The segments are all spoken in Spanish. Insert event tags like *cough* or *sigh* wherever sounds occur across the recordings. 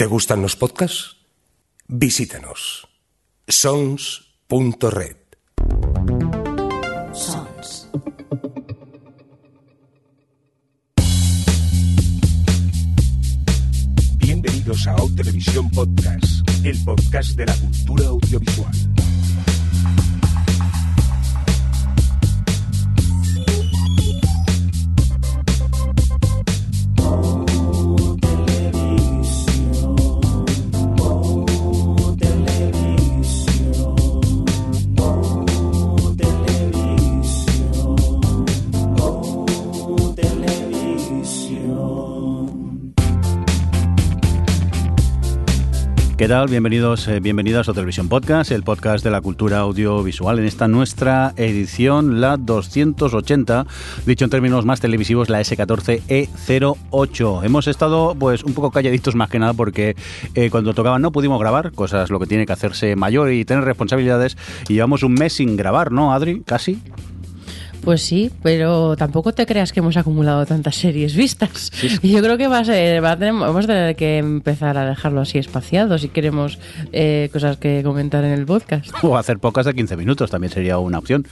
¿Te gustan los podcasts? Visítanos. sons.red. Sons. Bienvenidos a Televisión Podcast, el podcast de la cultura audiovisual. ¿Qué tal? Bienvenidos, eh, bienvenidas a Televisión Podcast, el podcast de la cultura audiovisual. En esta nuestra edición, la 280, dicho en términos más televisivos, la S14E08. Hemos estado, pues, un poco calladitos más que nada porque eh, cuando tocaban no pudimos grabar, cosas lo que tiene que hacerse mayor y tener responsabilidades. Y llevamos un mes sin grabar, ¿no, Adri? Casi. Pues sí, pero tampoco te creas que hemos acumulado tantas series vistas. Y yo creo que va a ser, va a tener- vamos a tener que empezar a dejarlo así espaciado si queremos eh, cosas que comentar en el podcast. O hacer pocas de 15 minutos también sería una opción.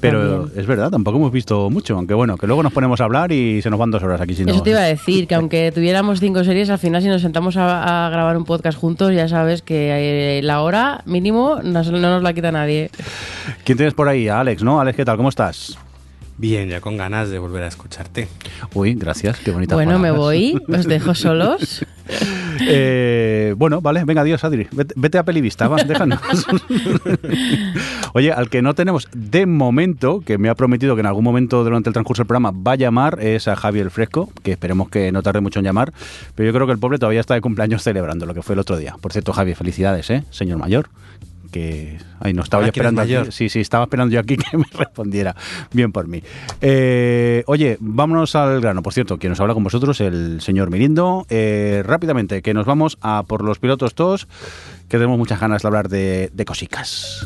Pero También. es verdad, tampoco hemos visto mucho. Aunque bueno, que luego nos ponemos a hablar y se nos van dos horas aquí. Si no. Eso te iba a decir, que aunque tuviéramos cinco series, al final si nos sentamos a, a grabar un podcast juntos, ya sabes que eh, la hora mínimo nos- no nos la quita nadie. ¿Quién tienes por ahí? A Alex, ¿no? Alex, ¿qué tal? ¿Cómo estás? Bien, ya con ganas de volver a escucharte. Uy, gracias, qué bonita Bueno, me voy, os dejo *laughs* solos. Eh, bueno, vale, venga, adiós, Adri. Vete, vete a Pelivista, va, déjanos. *laughs* Oye, al que no tenemos de momento, que me ha prometido que en algún momento durante el transcurso del programa va a llamar, es a Javier Fresco, que esperemos que no tarde mucho en llamar, pero yo creo que el pobre todavía está de cumpleaños celebrando lo que fue el otro día. Por cierto, Javier, felicidades, ¿eh? Señor mayor. Que ay, no estaba yo esperando aquí. Sí, sí, estaba esperando yo aquí *laughs* que me respondiera. Bien por mí. Eh, oye, vámonos al grano. Por cierto, quien nos habla con vosotros, el señor Mirindo. Eh, rápidamente, que nos vamos a por los pilotos todos, que tenemos muchas ganas de hablar de, de cosicas.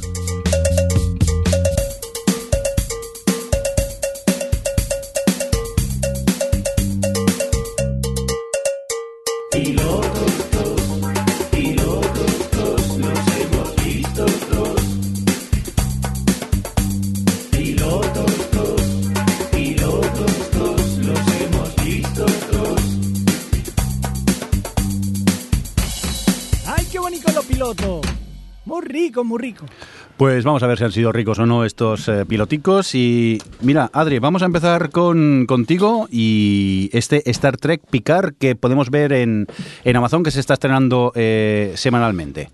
¡Ay, rico, muy rico. Pues vamos a ver si han sido ricos o no estos eh, piloticos. Y mira, Adri, vamos a empezar con, contigo y este Star Trek Picard que podemos ver en, en Amazon que se está estrenando eh, semanalmente.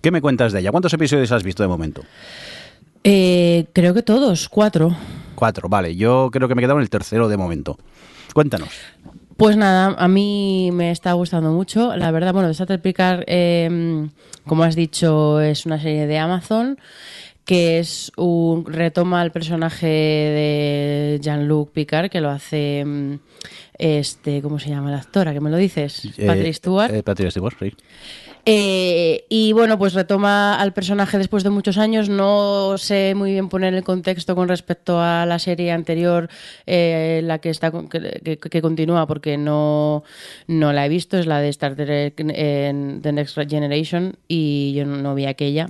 ¿Qué me cuentas de ella? ¿Cuántos episodios has visto de momento? Eh, creo que todos, cuatro. Cuatro, vale. Yo creo que me he quedado en el tercero de momento. Cuéntanos. Pues nada, a mí me está gustando mucho. La verdad, bueno, Trek Picard, eh, como has dicho, es una serie de Amazon que es un retoma el personaje de Jean-Luc Picard que lo hace mm, este, ¿cómo se llama la actora? ¿Que me lo dices? Patrick Eh, Stewart. eh, Patrick Stewart, sí. Eh, y bueno, pues retoma al personaje después de muchos años. No sé muy bien poner el contexto con respecto a la serie anterior, eh, la que está que, continúa, porque no, no la he visto. Es la de Star Trek en The Next Generation y yo no vi aquella.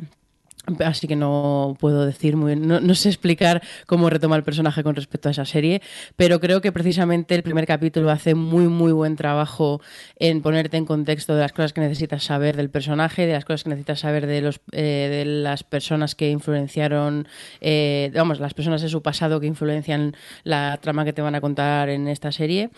Así que no puedo decir muy no, no sé explicar cómo retoma el personaje con respecto a esa serie, pero creo que precisamente el primer capítulo hace muy muy buen trabajo en ponerte en contexto de las cosas que necesitas saber del personaje, de las cosas que necesitas saber de los eh, de las personas que influenciaron, eh, vamos, las personas de su pasado que influencian la trama que te van a contar en esta serie.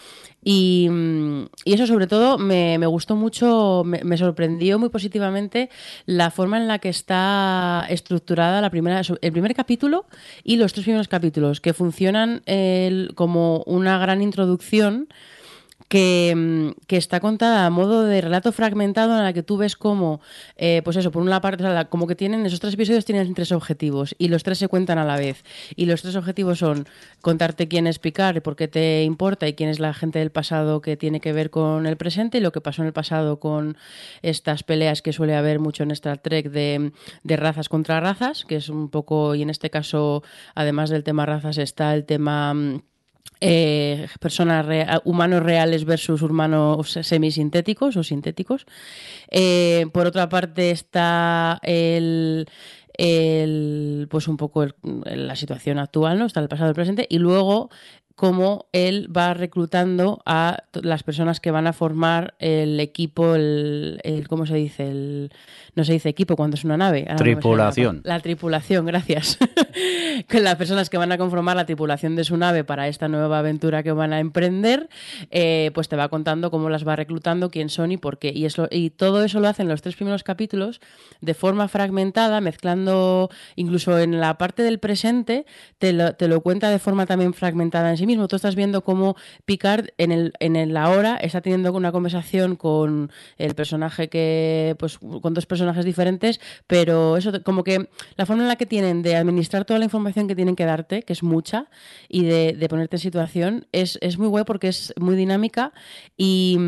Y, mm, y eso sobre todo me, me gustó mucho, me, me sorprendió muy positivamente la forma en la que está estructurada la primera, el primer capítulo y los tres primeros capítulos, que funcionan eh, como una gran introducción que, mm, que está contada a modo de relato fragmentado en la que tú ves como, eh, pues eso, por una parte, como que tienen, esos tres episodios tienen tres objetivos y los tres se cuentan a la vez. Y los tres objetivos son contarte quién es Picard por qué te importa y quién es la gente del pasado que tiene que ver con el presente y lo que pasó en el pasado con estas peleas que suele haber mucho en Star Trek de, de razas contra razas, que es un poco, y en este caso, además del tema razas, está el tema... eh, personas humanos reales versus humanos semisintéticos o sintéticos. Eh, por otra parte está el, el, pues un poco la situación actual, ¿no? Está el pasado el presente. Y luego cómo él va reclutando a las personas que van a formar el equipo, el, el- ¿cómo se dice? El, no se dice equipo cuando es una nave. Ahora no la Tripulación. La, tripulación, gracias. *laughs* Con las personas que van a conformar la tripulación de su nave para esta nueva aventura que van a emprender, eh, pues te va contando cómo las va reclutando, quién son y por qué. Y, eso, y todo eso lo hacen los tres primeros capítulos de forma fragmentada, mezclando incluso en la parte del presente, te lo, te lo cuenta de forma también fragmentada en sí mismo. Tú estás viendo cómo Picard en el, en el ahora está teniendo una conversación con el personaje que, pues, con dos personajes diferentes, pero eso, como que la forma en la que tienen de administrar toda la información que tienen que darte, que es mucha, y de, ponerte en situación, es, es muy guay porque es muy dinámica y,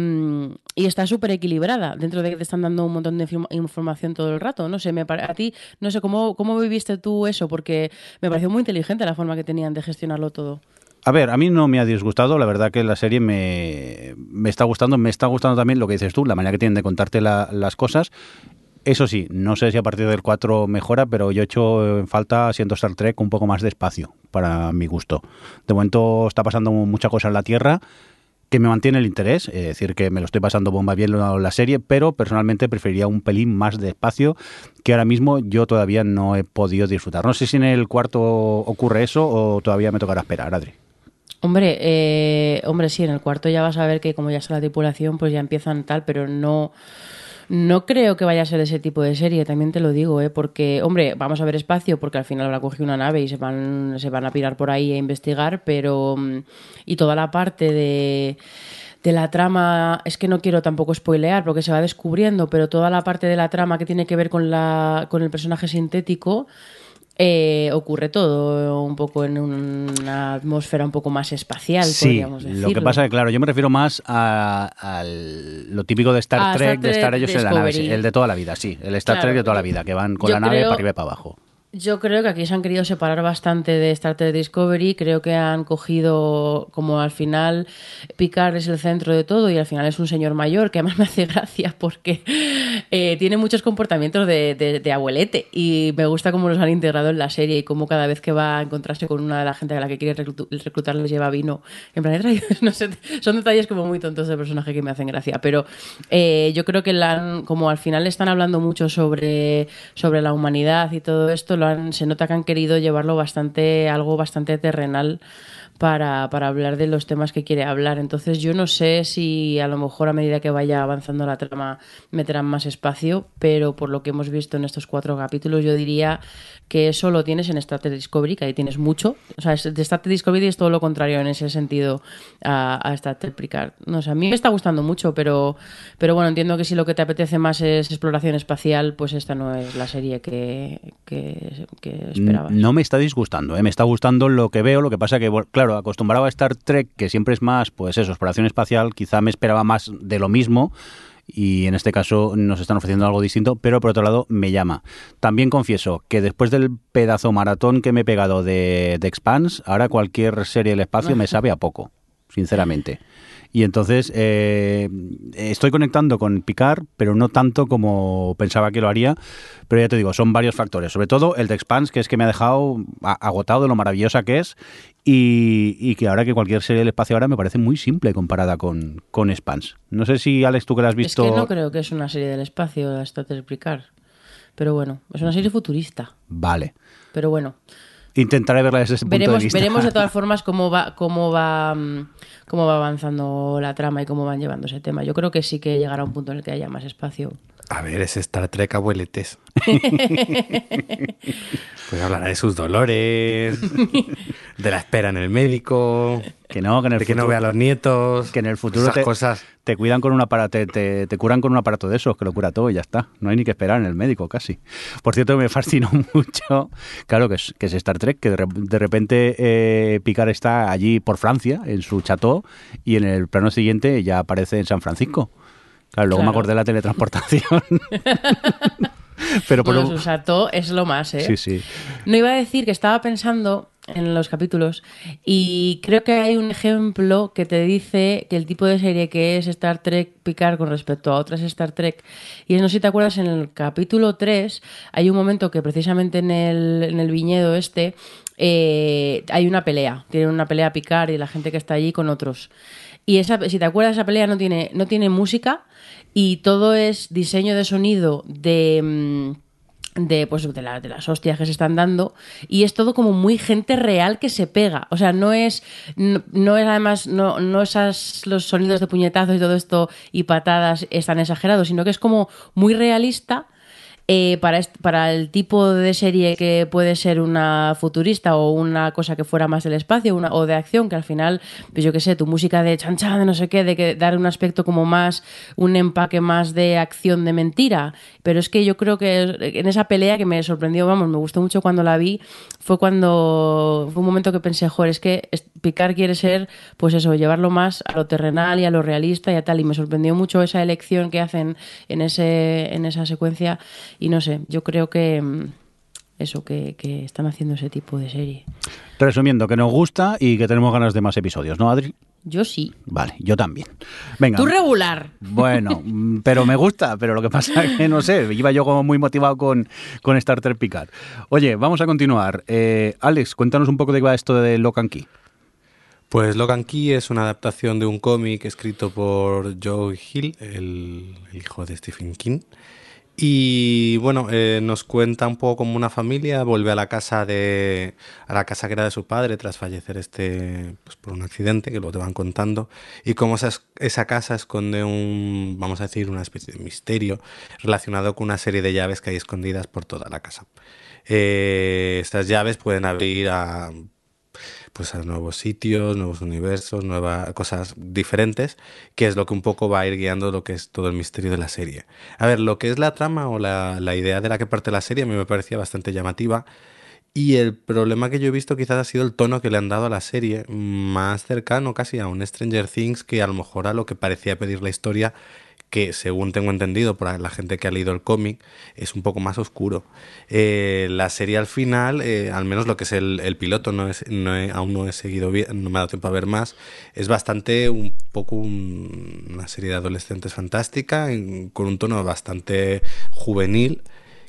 y está súper equilibrada dentro de que te están dando un montón de inform- información todo el rato. No sé, me a ti, no sé, ¿cómo, ¿cómo viviste tú eso? Porque me pareció muy inteligente la forma que tenían de gestionarlo todo. A ver, a mí no me ha disgustado, la verdad que la serie me, está gustando, me está gustando también lo que dices tú, la manera que tienen de contarte la- las cosas. Eso sí, no sé si a partir del 4 mejora, pero yo he hecho en falta, siendo Star Trek, un poco más de espacio, para mi gusto. De momento está pasando mucha cosa en la Tierra que me mantiene el interés, es decir, que me lo estoy pasando bomba bien la, la serie, pero personalmente preferiría un pelín más de espacio que ahora mismo yo todavía no he podido disfrutar. No sé si en el cuarto ocurre eso o todavía me tocará esperar, Adri. Hombre, eh, hombre, sí, en el cuarto ya vas a ver que como ya está la tripulación, pues ya empiezan tal, pero no, no creo que vaya a ser ese tipo de serie, también te lo digo, ¿eh? porque, hombre, vamos a ver espacio, porque al final habrá cogido una nave y se van, se van a pirar por ahí a investigar, pero, mm, y toda la parte de de la trama, es que no quiero tampoco spoilear porque se va descubriendo, pero toda la parte de la trama que tiene que ver con, la, con el personaje sintético, eh, ocurre todo un poco en una atmósfera un poco más espacial, Sí, podríamos decirlo. lo que pasa es que, claro, yo me refiero más a, lo típico de Star A Trek, Star de estar ellos en la nave, el de toda la vida, sí, el Star Claro, Trek de toda la vida, que van con la nave creo- para arriba y para abajo. Yo creo que aquí se han querido separar bastante de Star Trek Discovery. Creo que han cogido, como al final, Picard es el centro de todo y al final es un señor mayor, que además me hace gracia porque eh, tiene muchos comportamientos de, abuelete y me gusta cómo los han integrado en la serie y cómo cada vez que va a encontrarse con una de la gente a la que quiere reclutar les lleva vino. En plan, *laughs* no sé, son detalles como muy tontos del personaje que me hacen gracia, pero eh, yo creo que como al final están hablando mucho sobre, sobre la humanidad y todo esto, lo han, se nota que han querido llevarlo bastante, algo bastante terrenal para, para hablar de los temas que quiere hablar. Entonces yo no sé si a lo mejor a medida que vaya avanzando la trama meterán más espacio, pero por lo que hemos visto en estos cuatro capítulos yo diría que eso lo tienes en Star Trek Discovery, que ahí tienes mucho. O sea, Star Trek Discovery es todo lo contrario en ese sentido a, a Star Trek Picard. No sé, a mí me está gustando mucho, pero, pero bueno, entiendo que si lo que te apetece más es exploración espacial, pues esta no es la serie que, que, que esperabas. No me está disgustando, ¿eh? me está gustando lo que veo, lo que pasa que, bueno, claro, acostumbrado a Star Trek, que siempre es más, pues eso, exploración espacial, quizá me esperaba más de lo mismo, y en este caso nos están ofreciendo algo distinto, pero por otro lado me llama. También confieso que después del pedazo maratón que me he pegado de, de Expanse, ahora cualquier serie del espacio me sabe a poco, sinceramente. Y entonces eh, estoy conectando con Picard, pero no tanto como pensaba que lo haría. Pero ya te digo, son varios factores. Sobre todo el de Expanse, que es que me ha dejado agotado de lo maravillosa que es. Y, y que ahora que cualquier serie del espacio ahora me parece muy simple comparada con, con Expanse. No sé si, Alex, tú que la has visto... Es que no creo que es una serie del espacio, Star Trek Picard. Pero bueno, es una serie futurista. Vale. Pero bueno, Intentaré verla desde ese punto de veremos, vista. veremos de todas *laughs* formas cómo va, cómo va, mm, cómo va avanzando la trama y cómo van llevando ese tema. Yo creo que sí que llegará un punto en el que haya más espacio. A ver, es Star Trek abueletes. *laughs* pues hablará de sus dolores, de la espera en el médico, Que no, que en el de que no futuro- vea a los nietos. que en el futuro esas te, cosas. te cuidan con un aparato, te, te- te curan con un aparato de esos que lo cura todo y ya está. No hay ni que esperar en el médico casi. Por cierto, me fascinó *laughs* mucho, claro que es, que es Star Trek, que de, de repente eh, Picard está allí por Francia, en su chateau, y en el plano siguiente ya aparece en San Francisco. Claro, luego me Claro. acordé de la teletransportación. *laughs* Pero por Bueno, Susato es lo más, ¿eh? Sí, sí. No iba a decir que estaba pensando en los capítulos. Y creo que hay un ejemplo que te dice que el tipo de serie que es Star Trek Picard con respecto a otras Star Trek. Y no sé si te acuerdas, en el capítulo 3 hay un momento que precisamente en el, en el viñedo este eh, hay una pelea. Tiene una pelea Picard y la gente que está allí con otros. Y esa, si te acuerdas, esa pelea no tiene, no tiene música y todo es diseño de sonido de... mm, de, pues, de, de las hostias que se están dando y es todo como muy gente real que se pega o sea no es no, no es además no, no los sonidos de puñetazos y todo esto y patadas están exagerados sino que es como muy realista eh, para, para el tipo de serie que puede ser una futurista o una cosa que fuera más del espacio o de acción, que al final, pues yo qué sé, tu música de chan chan, de no sé qué, de que dar un aspecto como más, un empaque más de acción de mentira. Pero es que yo creo que en esa pelea que me sorprendió, vamos, me gustó mucho cuando la vi, fue cuando fue un momento que pensé, joder, es que Picard quiere ser, pues eso, llevarlo más a lo terrenal y a lo realista y a tal. Y me sorprendió mucho esa elección que hacen en, ese, en esa secuencia. Y no sé, yo creo que mm, eso, que, que están haciendo ese tipo de serie. Resumiendo, que nos gusta y que tenemos ganas de más episodios, ¿no, Adri? Yo sí. Vale, yo también. Venga. Tú regular. Bueno, *laughs* mm, pero me gusta, pero lo que pasa es que no sé, iba yo como muy motivado con, con Star Trek Picard. Oye, vamos a continuar. Eh, Alex, cuéntanos un poco de qué va esto de Lock and Key. Pues Logan Key es una adaptación de un cómic escrito por Joe Hill, el hijo de Stephen King. Y bueno, eh, nos cuenta un poco como una familia vuelve a la casa de a la casa que era de su padre tras fallecer este pues, por un accidente que luego te van contando y cómo esa, esa casa esconde un vamos a decir una especie de misterio relacionado con una serie de llaves que hay escondidas por toda la casa. Eh, estas llaves pueden abrir a pues a nuevos sitios, nuevos universos, nuevas cosas diferentes, que es lo que un poco va a ir guiando lo que es todo el misterio de la serie. A ver, lo que es la trama o la, la idea de la que parte la serie a mí me parecía bastante llamativa. Y el problema que yo he visto quizás ha sido el tono que le han dado a la serie, más cercano casi a un Stranger Things que a lo mejor a lo que parecía pedir la historia, que según tengo entendido por la gente que ha leído el cómic, es un poco más oscuro. Eh, la serie al final, eh, al menos lo que es el, piloto, no es, no he- aún no he seguido bien, no me ha dado tiempo a ver más, es bastante un poco un- una serie de adolescentes fantástica, con un tono bastante juvenil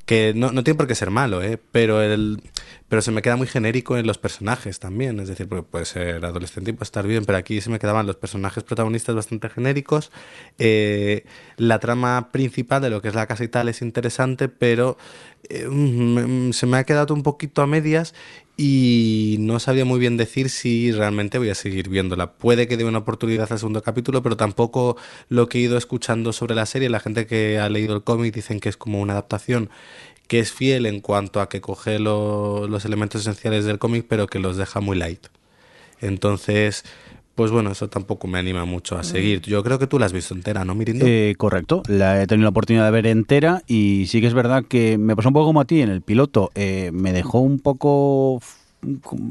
que no, no tiene por qué ser malo, ¿eh? pero, el, pero se me queda muy genérico en los personajes también. Es decir, porque puede ser adolescente y puede estar bien, pero aquí se me quedaban los personajes protagonistas bastante genéricos. Eh, la trama principal de lo que es la casa y tal es interesante, pero eh, mm, se me ha quedado un poquito a medias y no sabía muy bien decir si realmente voy a seguir viéndola. Puede que dé una oportunidad al segundo capítulo, pero tampoco lo que he ido escuchando sobre la serie, la gente que ha leído el cómic dicen que es como una adaptación que es fiel en cuanto a que coge lo- los elementos esenciales del cómic, pero que los deja muy light. Entonces, pues bueno, eso tampoco me anima mucho a seguir. Yo creo que tú la has visto entera, ¿no, Mirindo? Eh, correcto, la he tenido la oportunidad de ver entera y sí que es verdad que me pasó un poco como a ti en el piloto. eh, me dejó un poco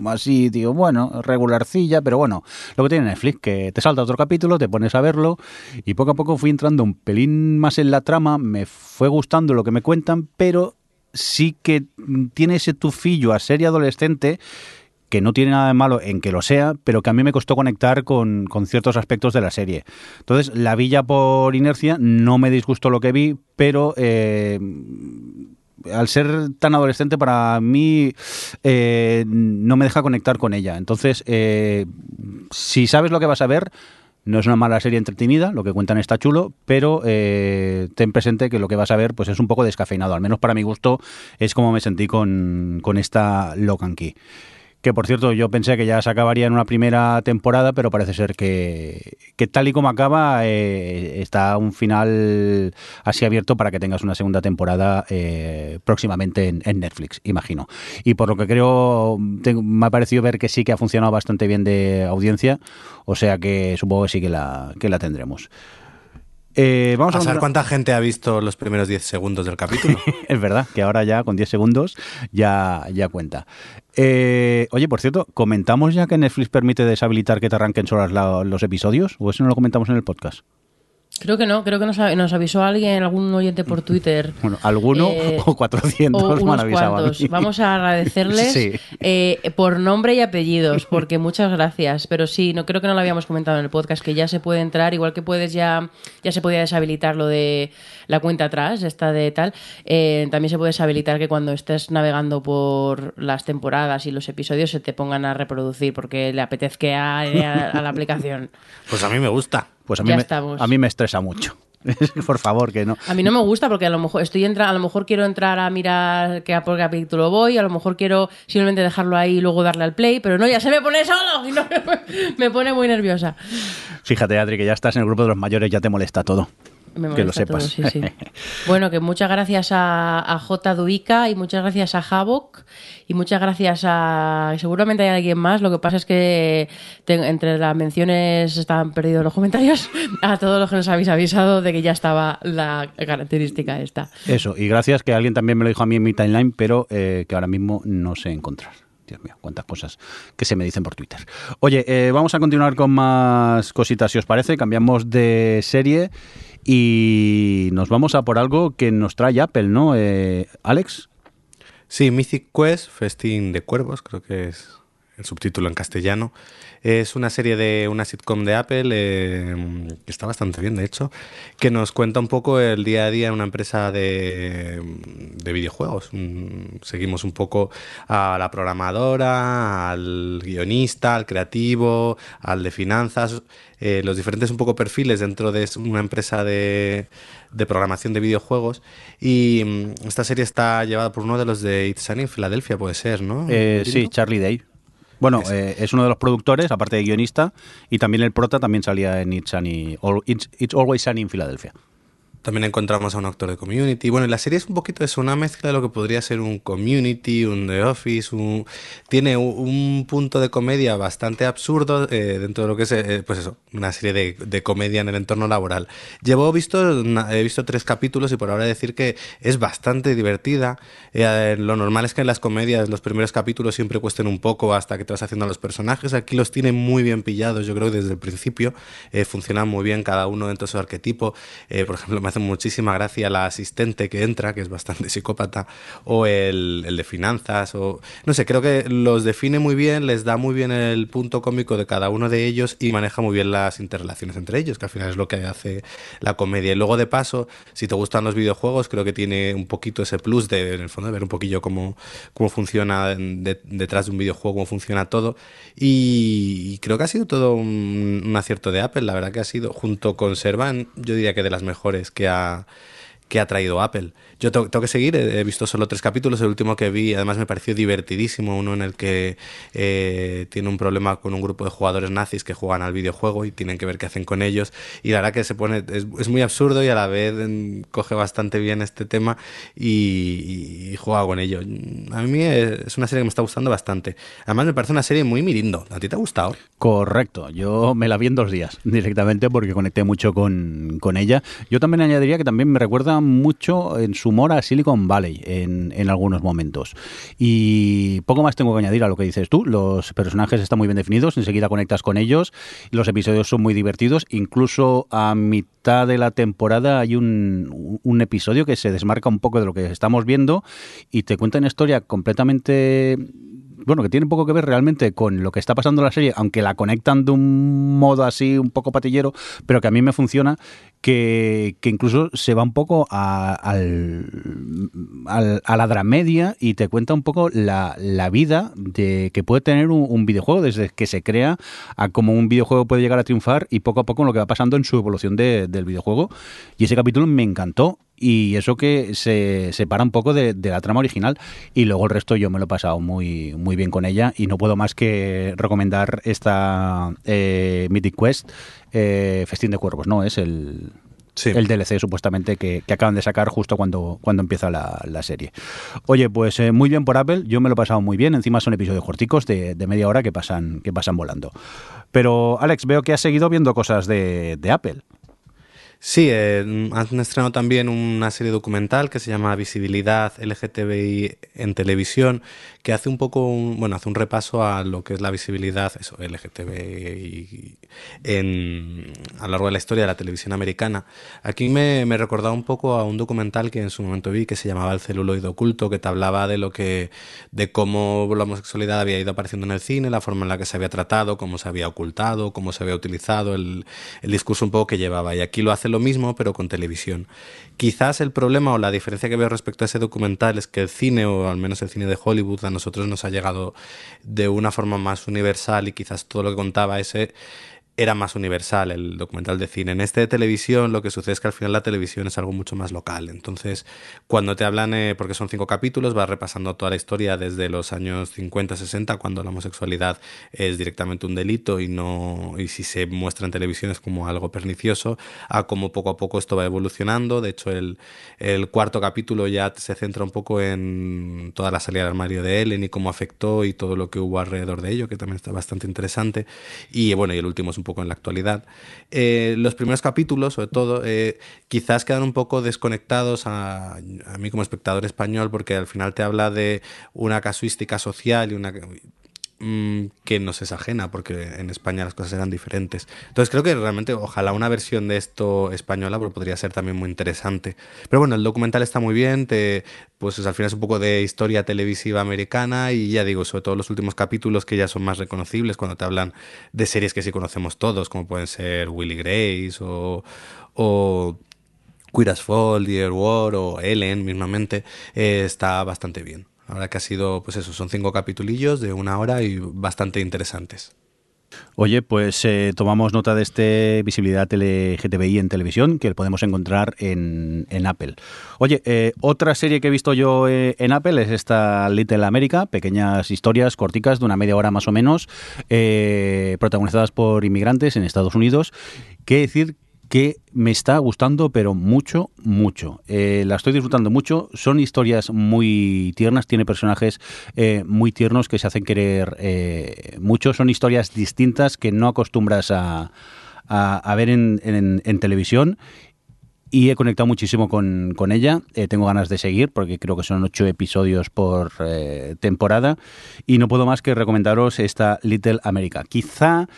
así, digo, bueno, regularcilla, pero bueno, lo que tiene Netflix, que te salta otro capítulo, te pones a verlo y poco a poco fui entrando un pelín más en la trama, me fue gustando lo que me cuentan, pero sí que tiene ese tufillo a serie adolescente que no tiene nada de malo en que lo sea, pero que a mí me costó conectar con, con ciertos aspectos de la serie. Entonces, la vi ya por inercia, no me disgustó lo que vi, pero eh, al ser tan adolescente para mí eh, no me deja conectar con ella. Entonces, eh, si sabes lo que vas a ver, no es una mala serie entretenida, lo que cuentan está chulo, pero ten presente que lo que vas a ver pues es un poco descafeinado, al menos para mi gusto es como me sentí con, con esta Lock and Key. Que por cierto, yo pensé que ya se acabaría en una primera temporada, pero parece ser que, que tal y como acaba, eh, está un final así abierto para que tengas una segunda temporada eh, próximamente en, en Netflix, imagino. Y por lo que creo, me ha parecido ver que sí que ha funcionado bastante bien de audiencia, o sea que supongo que sí que la, que la tendremos. Eh, vamos a a saber cuánta gente ha visto los primeros 10 segundos del capítulo. *laughs* es verdad que ahora ya con 10 segundos ya, ya cuenta. Eh, oye, por cierto, ¿comentamos ya que Netflix permite deshabilitar que te arranquen solas la- los episodios? ¿O eso no lo comentamos en el podcast? Creo que no, creo que nos, nos avisó alguien, algún oyente por Twitter. *laughs* Bueno, alguno Eh, *laughs* o 400 o me han unos cuantos. mí. Vamos a agradecerles *laughs* Sí. eh, por nombre y apellidos, porque muchas gracias. Pero sí, no creo que no lo habíamos comentado en el podcast, que ya se puede entrar, igual que puedes ya, ya se podía deshabilitar lo de la cuenta atrás, esta de tal. eh, también se puede deshabilitar que cuando estés navegando por las temporadas y los episodios se te pongan a reproducir, porque le apetezca a, a- a la aplicación. Pues a mí me gusta. Pues a mí, Ya me, estamos. a mí me estresa mucho. *laughs* Por favor, que no. A mí no me gusta porque a lo mejor estoy entra, a lo mejor quiero entrar a mirar qué por qué capítulo voy, a lo mejor quiero simplemente dejarlo ahí y luego darle al play, pero no, ya se me pone solo y no, *laughs* me pone muy nerviosa. Fíjate, Adri, que ya estás en el grupo de los mayores, ya te molesta todo. Me que lo todo, sepas. sí, sí. *laughs* Bueno, que muchas gracias a, a J. Duica y muchas gracias a Havok y muchas gracias a. Seguramente hay alguien más. Lo que pasa es que te- entre las menciones están perdidos los comentarios. *laughs* A todos los que nos habéis avisado de que ya estaba la característica esta. Eso, y gracias que alguien también me lo dijo a mí en mi timeline, pero eh, que ahora mismo no sé encontrar. Dios mío, cuántas cosas que se me dicen por Twitter. Oye, eh, vamos a continuar con más cositas, si os parece. Cambiamos de serie y nos vamos a por algo que nos trae Apple, ¿no? Eh, Alex. Sí, Mythic Quest, Festín de Cuervos, creo que es el subtítulo en castellano. Es una serie de una sitcom de Apple, eh, que está bastante bien, de hecho, que nos cuenta un poco el día a día en una empresa de, de videojuegos. Mm, Seguimos un poco a la programadora, al guionista, al creativo, al de finanzas, eh, los diferentes un poco perfiles dentro de una empresa de, de programación de videojuegos. Y mm, esta serie está llevada por uno de los de It's Sunny en Filadelfia, puede ser, ¿no? Eh, sí. Charlie Day. Bueno, Es- eh, es uno de los productores, aparte de guionista, y también el prota también salía en It's, Sunny- It's, It's Always Sunny en Filadelfia. También encontramos a un actor de Community. Bueno, la serie es un poquito eso, una mezcla de lo que podría ser un Community, un The Office. Un... Tiene un, un punto de comedia bastante absurdo eh, dentro de lo que es, eh, pues eso, una serie de, comedia en el entorno laboral. Llevo visto, he visto tres capítulos y por ahora decir que es bastante divertida. Eh, lo normal es que en las comedias los primeros capítulos siempre cuesten un poco hasta que te vas haciendo a los personajes. Aquí los tiene muy bien pillados, yo creo, desde el principio. Eh, funcionan muy bien cada uno dentro de su arquetipo. Por ejemplo, me hace muchísima gracia la asistente que entra, que es bastante *laughs* psicópata, o el, el de finanzas, o no sé, creo que los define muy bien, les da muy bien el punto cómico de cada uno de ellos y maneja muy bien las interrelaciones entre ellos, que al final es lo que hace la comedia. Y luego, de paso, si te gustan los videojuegos, creo que tiene un poquito ese plus de, en el fondo, de ver un poquillo cómo, cómo funciona de- detrás de un videojuego, cómo funciona todo. Y, y creo que ha sido todo un, un acierto de Apple, la verdad que ha sido, junto con Servan, yo diría que de las mejores que ha, que ha traído Apple. Yo tengo, que seguir, he visto solo tres capítulos, el último que vi además me pareció divertidísimo, uno en el que eh, tiene un problema con un grupo de jugadores nazis que juegan al videojuego y tienen que ver qué hacen con ellos y la verdad que se pone, es, es muy absurdo y a la vez mm, coge bastante bien este tema y, juega con ello. A mí es es una serie que me está gustando bastante. Además me parece una serie muy mirindo. ¿A ti te ha gustado? Correcto, yo me la vi en dos días *laughs* directamente porque conecté mucho con, con ella. Yo también añadiría que también me recuerda mucho en su humor a Silicon Valley en, en algunos momentos. Y poco más tengo que añadir a lo que dices tú. Los personajes están muy bien definidos, enseguida conectas con ellos, los episodios son muy divertidos, incluso a mitad de la temporada hay un, un episodio que se desmarca un poco de lo que estamos viendo y te cuenta una historia completamente bueno, que tiene poco que ver realmente con lo que está pasando en la serie, aunque la conectan de un modo así un poco patillero, pero que a mí me funciona, que, que incluso se va un poco a, al, al- a la dramedia y te cuenta un poco la, la vida de que puede tener un, videojuego desde que se crea a cómo un videojuego puede llegar a triunfar y poco a poco lo que va pasando en su evolución de- del videojuego. Y ese capítulo me encantó y eso que se separa un poco de, de la trama original y luego el resto yo me lo he pasado muy muy bien con ella y no puedo más que recomendar esta eh, Mythic Quest eh, Festín de Cuervos, ¿no? Es el, Sí. el DLC supuestamente que, que acaban de sacar justo cuando, cuando empieza la, la serie. Oye, pues eh, muy bien por Apple, yo me lo he pasado muy bien, encima son episodios corticos de, de media hora que pasan, que pasan volando. Pero Alex, veo que has seguido viendo cosas de, de Apple. Sí, eh, han estrenado también una serie documental que se llama Visibilidad LGTBI en televisión, que hace un poco, bueno, hace un repaso a lo que es la visibilidad, eso, LGTBI en, a lo largo de la historia de la televisión americana. Aquí me, me recordaba un poco a un documental que en su momento vi que se llamaba El celuloide oculto, que te hablaba de lo que, de cómo la homosexualidad había ido apareciendo en el cine, la forma en la que se había tratado, cómo se había ocultado, cómo se había utilizado, el, el discurso un poco que llevaba. Y aquí lo hace lo mismo, pero con televisión. Quizás el problema o la diferencia que veo respecto a ese documental es que el cine, o al menos el cine de Hollywood, nosotros nos ha llegado de una forma más universal y quizás todo lo que contaba ese era más universal el documental de cine. En este de televisión lo que sucede es que al final la televisión es algo mucho más local. Entonces, cuando te hablan, eh, porque son cinco capítulos, vas repasando toda la historia desde los años 50, 60, cuando la homosexualidad es directamente un delito y no y si se muestra en televisión es como algo pernicioso, a cómo poco a poco esto va evolucionando. De hecho, el, el cuarto capítulo ya se centra un poco en toda la salida del armario de Ellen y cómo afectó y todo lo que hubo alrededor de ello, que también está bastante interesante. Y bueno, y el último es un poco en la actualidad. Eh, los primeros capítulos, sobre todo, eh, quizás quedan un poco desconectados a, a, mí como espectador español, porque al final te habla de una casuística social y una Mm, que nos es ajena, porque en España las cosas eran diferentes. Entonces creo que realmente, ojalá una versión de esto española podría ser también muy interesante. Pero bueno, el documental está muy bien, pues al final es un poco de historia televisiva americana y ya digo, sobre todo los últimos capítulos que ya son más reconocibles cuando te hablan de series que sí conocemos todos, como pueden ser Willy Grace o... o as Fall, Dear War o Ellen mismamente, eh, está bastante bien. Ahora que ha sido, pues eso, son cinco capitulillos de una hora y bastante interesantes. Oye, pues eh, tomamos nota de este visibilidad LGTBI en televisión que podemos encontrar en, en Apple. Oye, eh, otra serie que he visto yo eh, en Apple es esta Little America, pequeñas historias corticas de una media hora más o menos, protagonizadas por inmigrantes en Estados Unidos. Qué decir que me está gustando, pero mucho, mucho. Eh, la estoy disfrutando mucho. Son historias muy tiernas, tiene personajes eh, muy tiernos que se hacen querer eh, mucho. Son historias distintas que no acostumbras a, a, a ver en, en, televisión. Y he conectado muchísimo con, con ella. Eh, tengo ganas de seguir porque creo que son ocho episodios por eh, temporada. Y no puedo más que recomendaros esta Little America. Quizá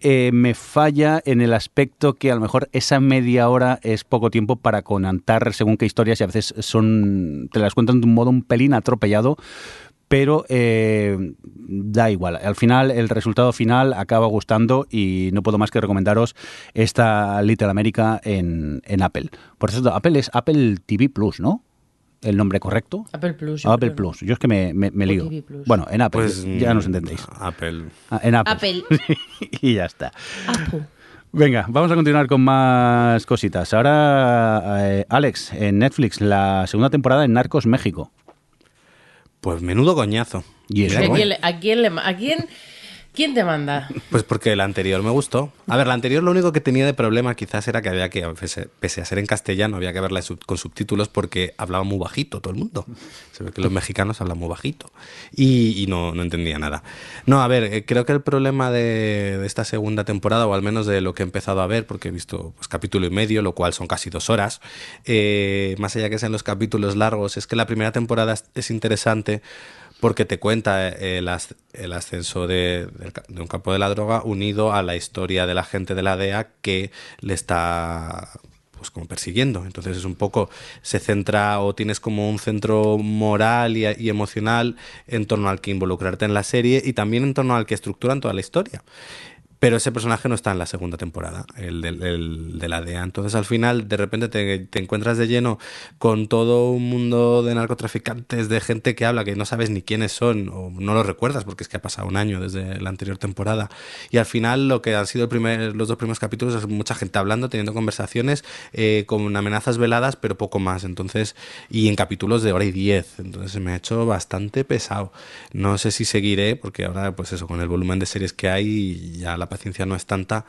eh, me falla en el aspecto que a lo mejor esa media hora es poco tiempo para contar según qué historias y a veces son te las cuentan de un modo un pelín atropellado pero eh, da igual. Al final, el resultado final acaba gustando y no puedo más que recomendaros esta Little America en, en Apple. Por cierto, Apple es Apple TV Plus, ¿no? El nombre correcto. Apple Plus. Yo Apple Plus. Yo es que me, me, me lío. Bueno, en Apple, pues, ya nos entendéis. Apple. Ah, en Apple. Apple. *laughs* y ya está. Apple. Venga, vamos a continuar con más cositas. Ahora, eh, Alex, en Netflix, la segunda temporada en Narcos México. Pues menudo coñazo. ¿Y eso? ¿A quién, a quién, le, a quién, quién te manda? Pues porque el anterior me gustó. A ver, la anterior lo único que tenía de problema quizás era que había que, pese a ser en castellano, había que verla con subtítulos porque hablaba muy bajito todo el mundo. Se ve que los mexicanos hablan muy bajito. Y, y no, no, entendía nada. No, a ver, eh, creo que el problema de, de, esta segunda temporada, o al menos de lo que he empezado a ver, porque he visto pues, capítulo y medio, lo cual son casi dos horas, eh, más allá que sean los capítulos largos, es que la primera temporada es, es interesante porque te cuenta el, as, el ascenso de, de, un campo de la droga unido a la historia de la gente de la DEA que le está pues como persiguiendo. Entonces es un poco, se centra o tienes como un centro moral y, y, emocional en torno al que involucrarte en la serie y también en torno al que estructuran toda la historia. Pero ese personaje no está en la segunda temporada, el de, el de la DEA. Entonces al final de repente te, te, encuentras de lleno con todo un mundo de narcotraficantes, de gente que habla que no sabes ni quiénes son o no lo recuerdas porque es que ha pasado un año desde la anterior temporada. Y al final lo que han sido el primer, los dos primeros capítulos es mucha gente hablando, teniendo conversaciones eh, con amenazas veladas, pero poco más. Entonces, y en capítulos de hora y diez. Entonces me ha hecho bastante pesado. No sé si seguiré porque ahora pues eso, con el volumen de series que hay ya la paciencia no es tanta.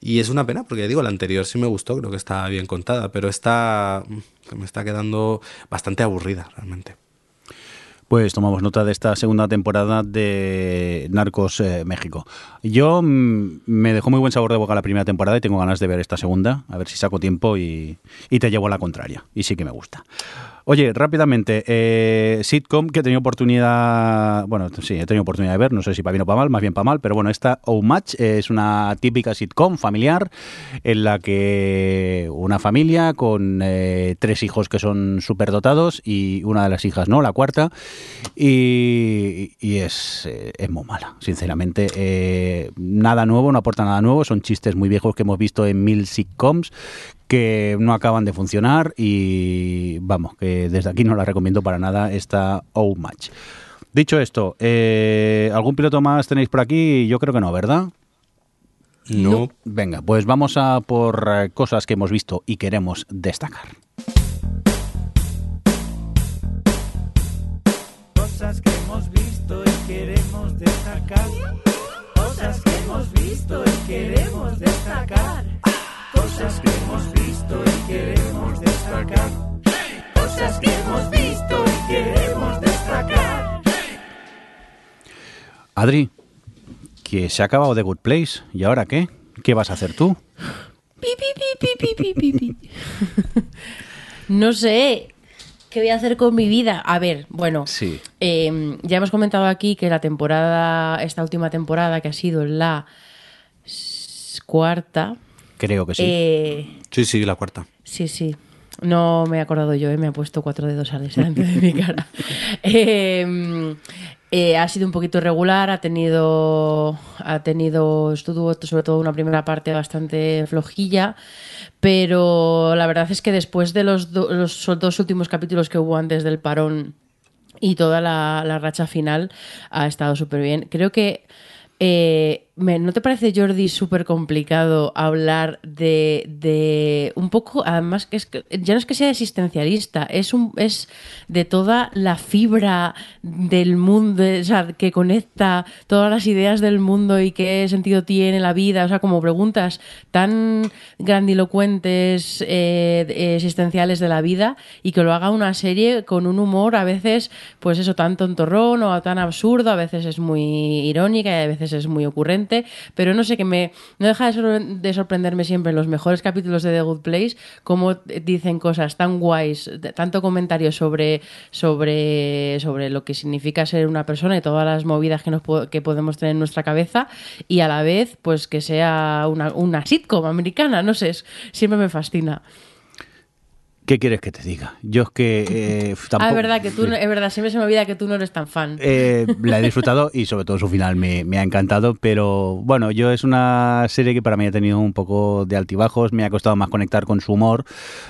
Y es una pena, porque digo, la anterior sí me gustó, creo que está bien contada, pero esta me está quedando bastante aburrida realmente. Pues tomamos nota de esta segunda temporada de Narcos eh, México. Yo mm, me dejó muy buen sabor de boca la primera temporada y tengo ganas de ver esta segunda, a ver si saco tiempo y te llevo a la contraria. Y sí que me gusta. Oye, rápidamente, eh, sitcom que he tenido oportunidad, bueno, sí, he tenido oportunidad de ver, no sé si para bien o para mal, más bien para mal, pero bueno, esta Oh Match es una típica sitcom familiar en la que una familia con eh, tres hijos que son superdotados y una de las hijas no, la cuarta, y, y es, eh, es muy mala, sinceramente. Nada nuevo, no aporta nada nuevo, son chistes muy viejos que hemos visto en mil sitcoms que no acaban de funcionar y vamos, que desde aquí no la recomiendo para nada esta Oh Match. Dicho esto, eh, ¿algún piloto más tenéis por aquí? Yo creo que no, ¿verdad? No. Venga, pues vamos a por eh, cosas que hemos visto y queremos destacar. Cosas que hemos visto y queremos destacar. Cosas que hemos visto y queremos destacar. Cosas que hemos visto y queremos destacar. Cosas que hemos visto y queremos destacar. Adri, que se ha acabado The Good Place, ¿y ahora qué? ¿Qué vas a hacer tú? Pi, pi, pi, pi, pi, pi, pi, pi. no sé. ¿Qué voy a hacer con mi vida? A ver, bueno, Sí. eh, ya hemos comentado aquí que la temporada, esta última temporada que ha sido la cuarta, Creo que sí. eh, Sí, sí, la cuarta. Sí, sí. No me he acordado yo, ¿eh? me ha puesto cuatro dedos al delante de mi cara. *laughs* Eh, eh, ha sido un poquito irregular, ha tenido, ha tenido, estuvo sobre todo una primera parte bastante flojilla, pero la verdad es que después de los, do- los dos últimos capítulos que hubo antes del parón y toda la, la racha final ha estado súper bien. Creo que eh, ¿no te parece, Jordi, súper complicado hablar de, de un poco, además que es ya no es que sea existencialista, es un es de toda la fibra del mundo, o sea, que conecta todas las ideas del mundo y qué sentido tiene la vida, o sea, como preguntas tan grandilocuentes, eh, existenciales de la vida y que lo haga una serie con un humor a veces, pues eso, tan tontorrón o tan absurdo, a veces es muy irónica y a veces es muy ocurrente, pero no sé, que me no deja de, sor- de sorprenderme siempre en los mejores capítulos de The Good Place cómo dicen cosas tan guays, tanto comentario sobre, sobre, sobre lo que significa ser una persona y todas las movidas que, nos que podemos tener en nuestra cabeza y a la vez pues que sea una, una sitcom americana, no sé, siempre me fascina. ¿Qué quieres que te diga? Yo es que *laughs* eh, Ah, tampoco... es verdad que tú, no- es verdad, siempre se me olvida que tú no eres tan fan. Eh, la he disfrutado y sobre todo su final me, me ha encantado, pero bueno, yo es una serie que para mí ha tenido un poco de altibajos, me ha costado más conectar con su humor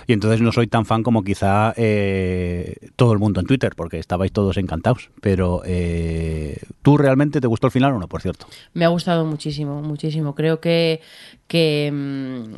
y entonces no soy tan fan como quizá eh, todo el mundo en Twitter, porque estabais todos encantados, pero eh, ¿tú realmente te gustó el final o no, por cierto? Me ha gustado muchísimo, muchísimo. Creo que, que, mm,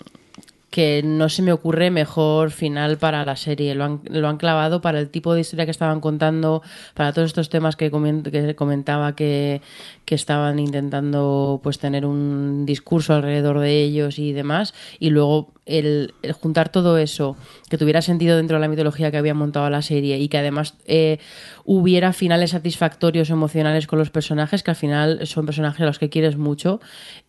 que no se me ocurre mejor final para la serie. Lo han, lo han clavado para el tipo de historia que estaban contando, para todos estos temas que, que comentaba que, que estaban intentando pues tener un discurso alrededor de ellos y demás. Y luego el, juntar todo eso, que tuviera sentido dentro de la mitología que había montado la serie y que además eh, hubiera finales satisfactorios emocionales con los personajes, que al final son personajes a los que quieres mucho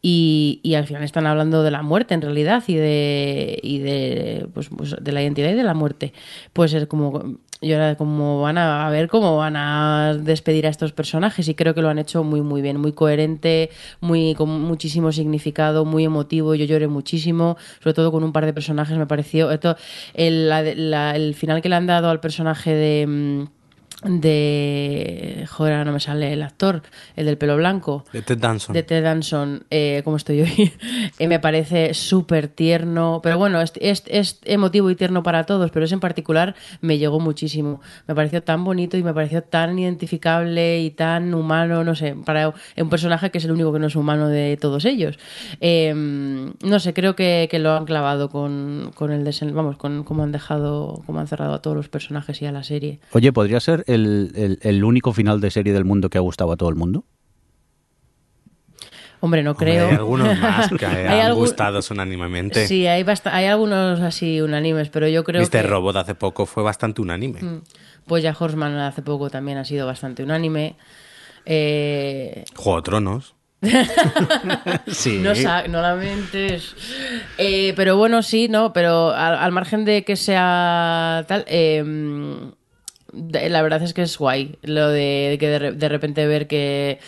y, y al final están hablando de la muerte en realidad y de, y de, pues, pues, de la identidad y de la muerte. Pues es como yo era como van a, ver cómo van a despedir a estos personajes y creo que lo han hecho muy muy bien, muy coherente, muy con muchísimo significado, muy emotivo. Yo lloré muchísimo, sobre todo con un par de personajes me pareció esto, el, el final que le han dado al personaje de mm, de joder, ahora no me sale el actor, el del pelo blanco De Ted Danson. de Ted Danson, eh, como estoy hoy, *laughs* eh, me parece súper tierno. Pero bueno, es, es, es emotivo y tierno para todos, pero ese en particular me llegó muchísimo. Me pareció tan bonito y me pareció tan identificable y tan humano, no sé, para un personaje que es el único que no es humano de todos ellos. Eh, no sé, creo que, que lo han clavado con, con el desen- vamos, con cómo han dejado, cómo han cerrado a todos los personajes y a la serie. Oye, ¿podría ser el, el- el único final de serie del mundo que ha gustado a todo el mundo? Hombre, no creo. Hay algunos *laughs* más que han algún- gustado unánimemente. Sí, hay, bast- hay algunos así unánimes, pero yo creo Mr. que... Robot hace poco fue bastante unánime. Pues ya Horseman hace poco también ha sido bastante unánime. Eh, Juego de Tronos. *laughs* Sí. no, no lamentes. Eh, pero bueno, sí, ¿no? Pero al, al margen de que sea tal, eh, de- la verdad es que es guay lo de que de, de repente ver que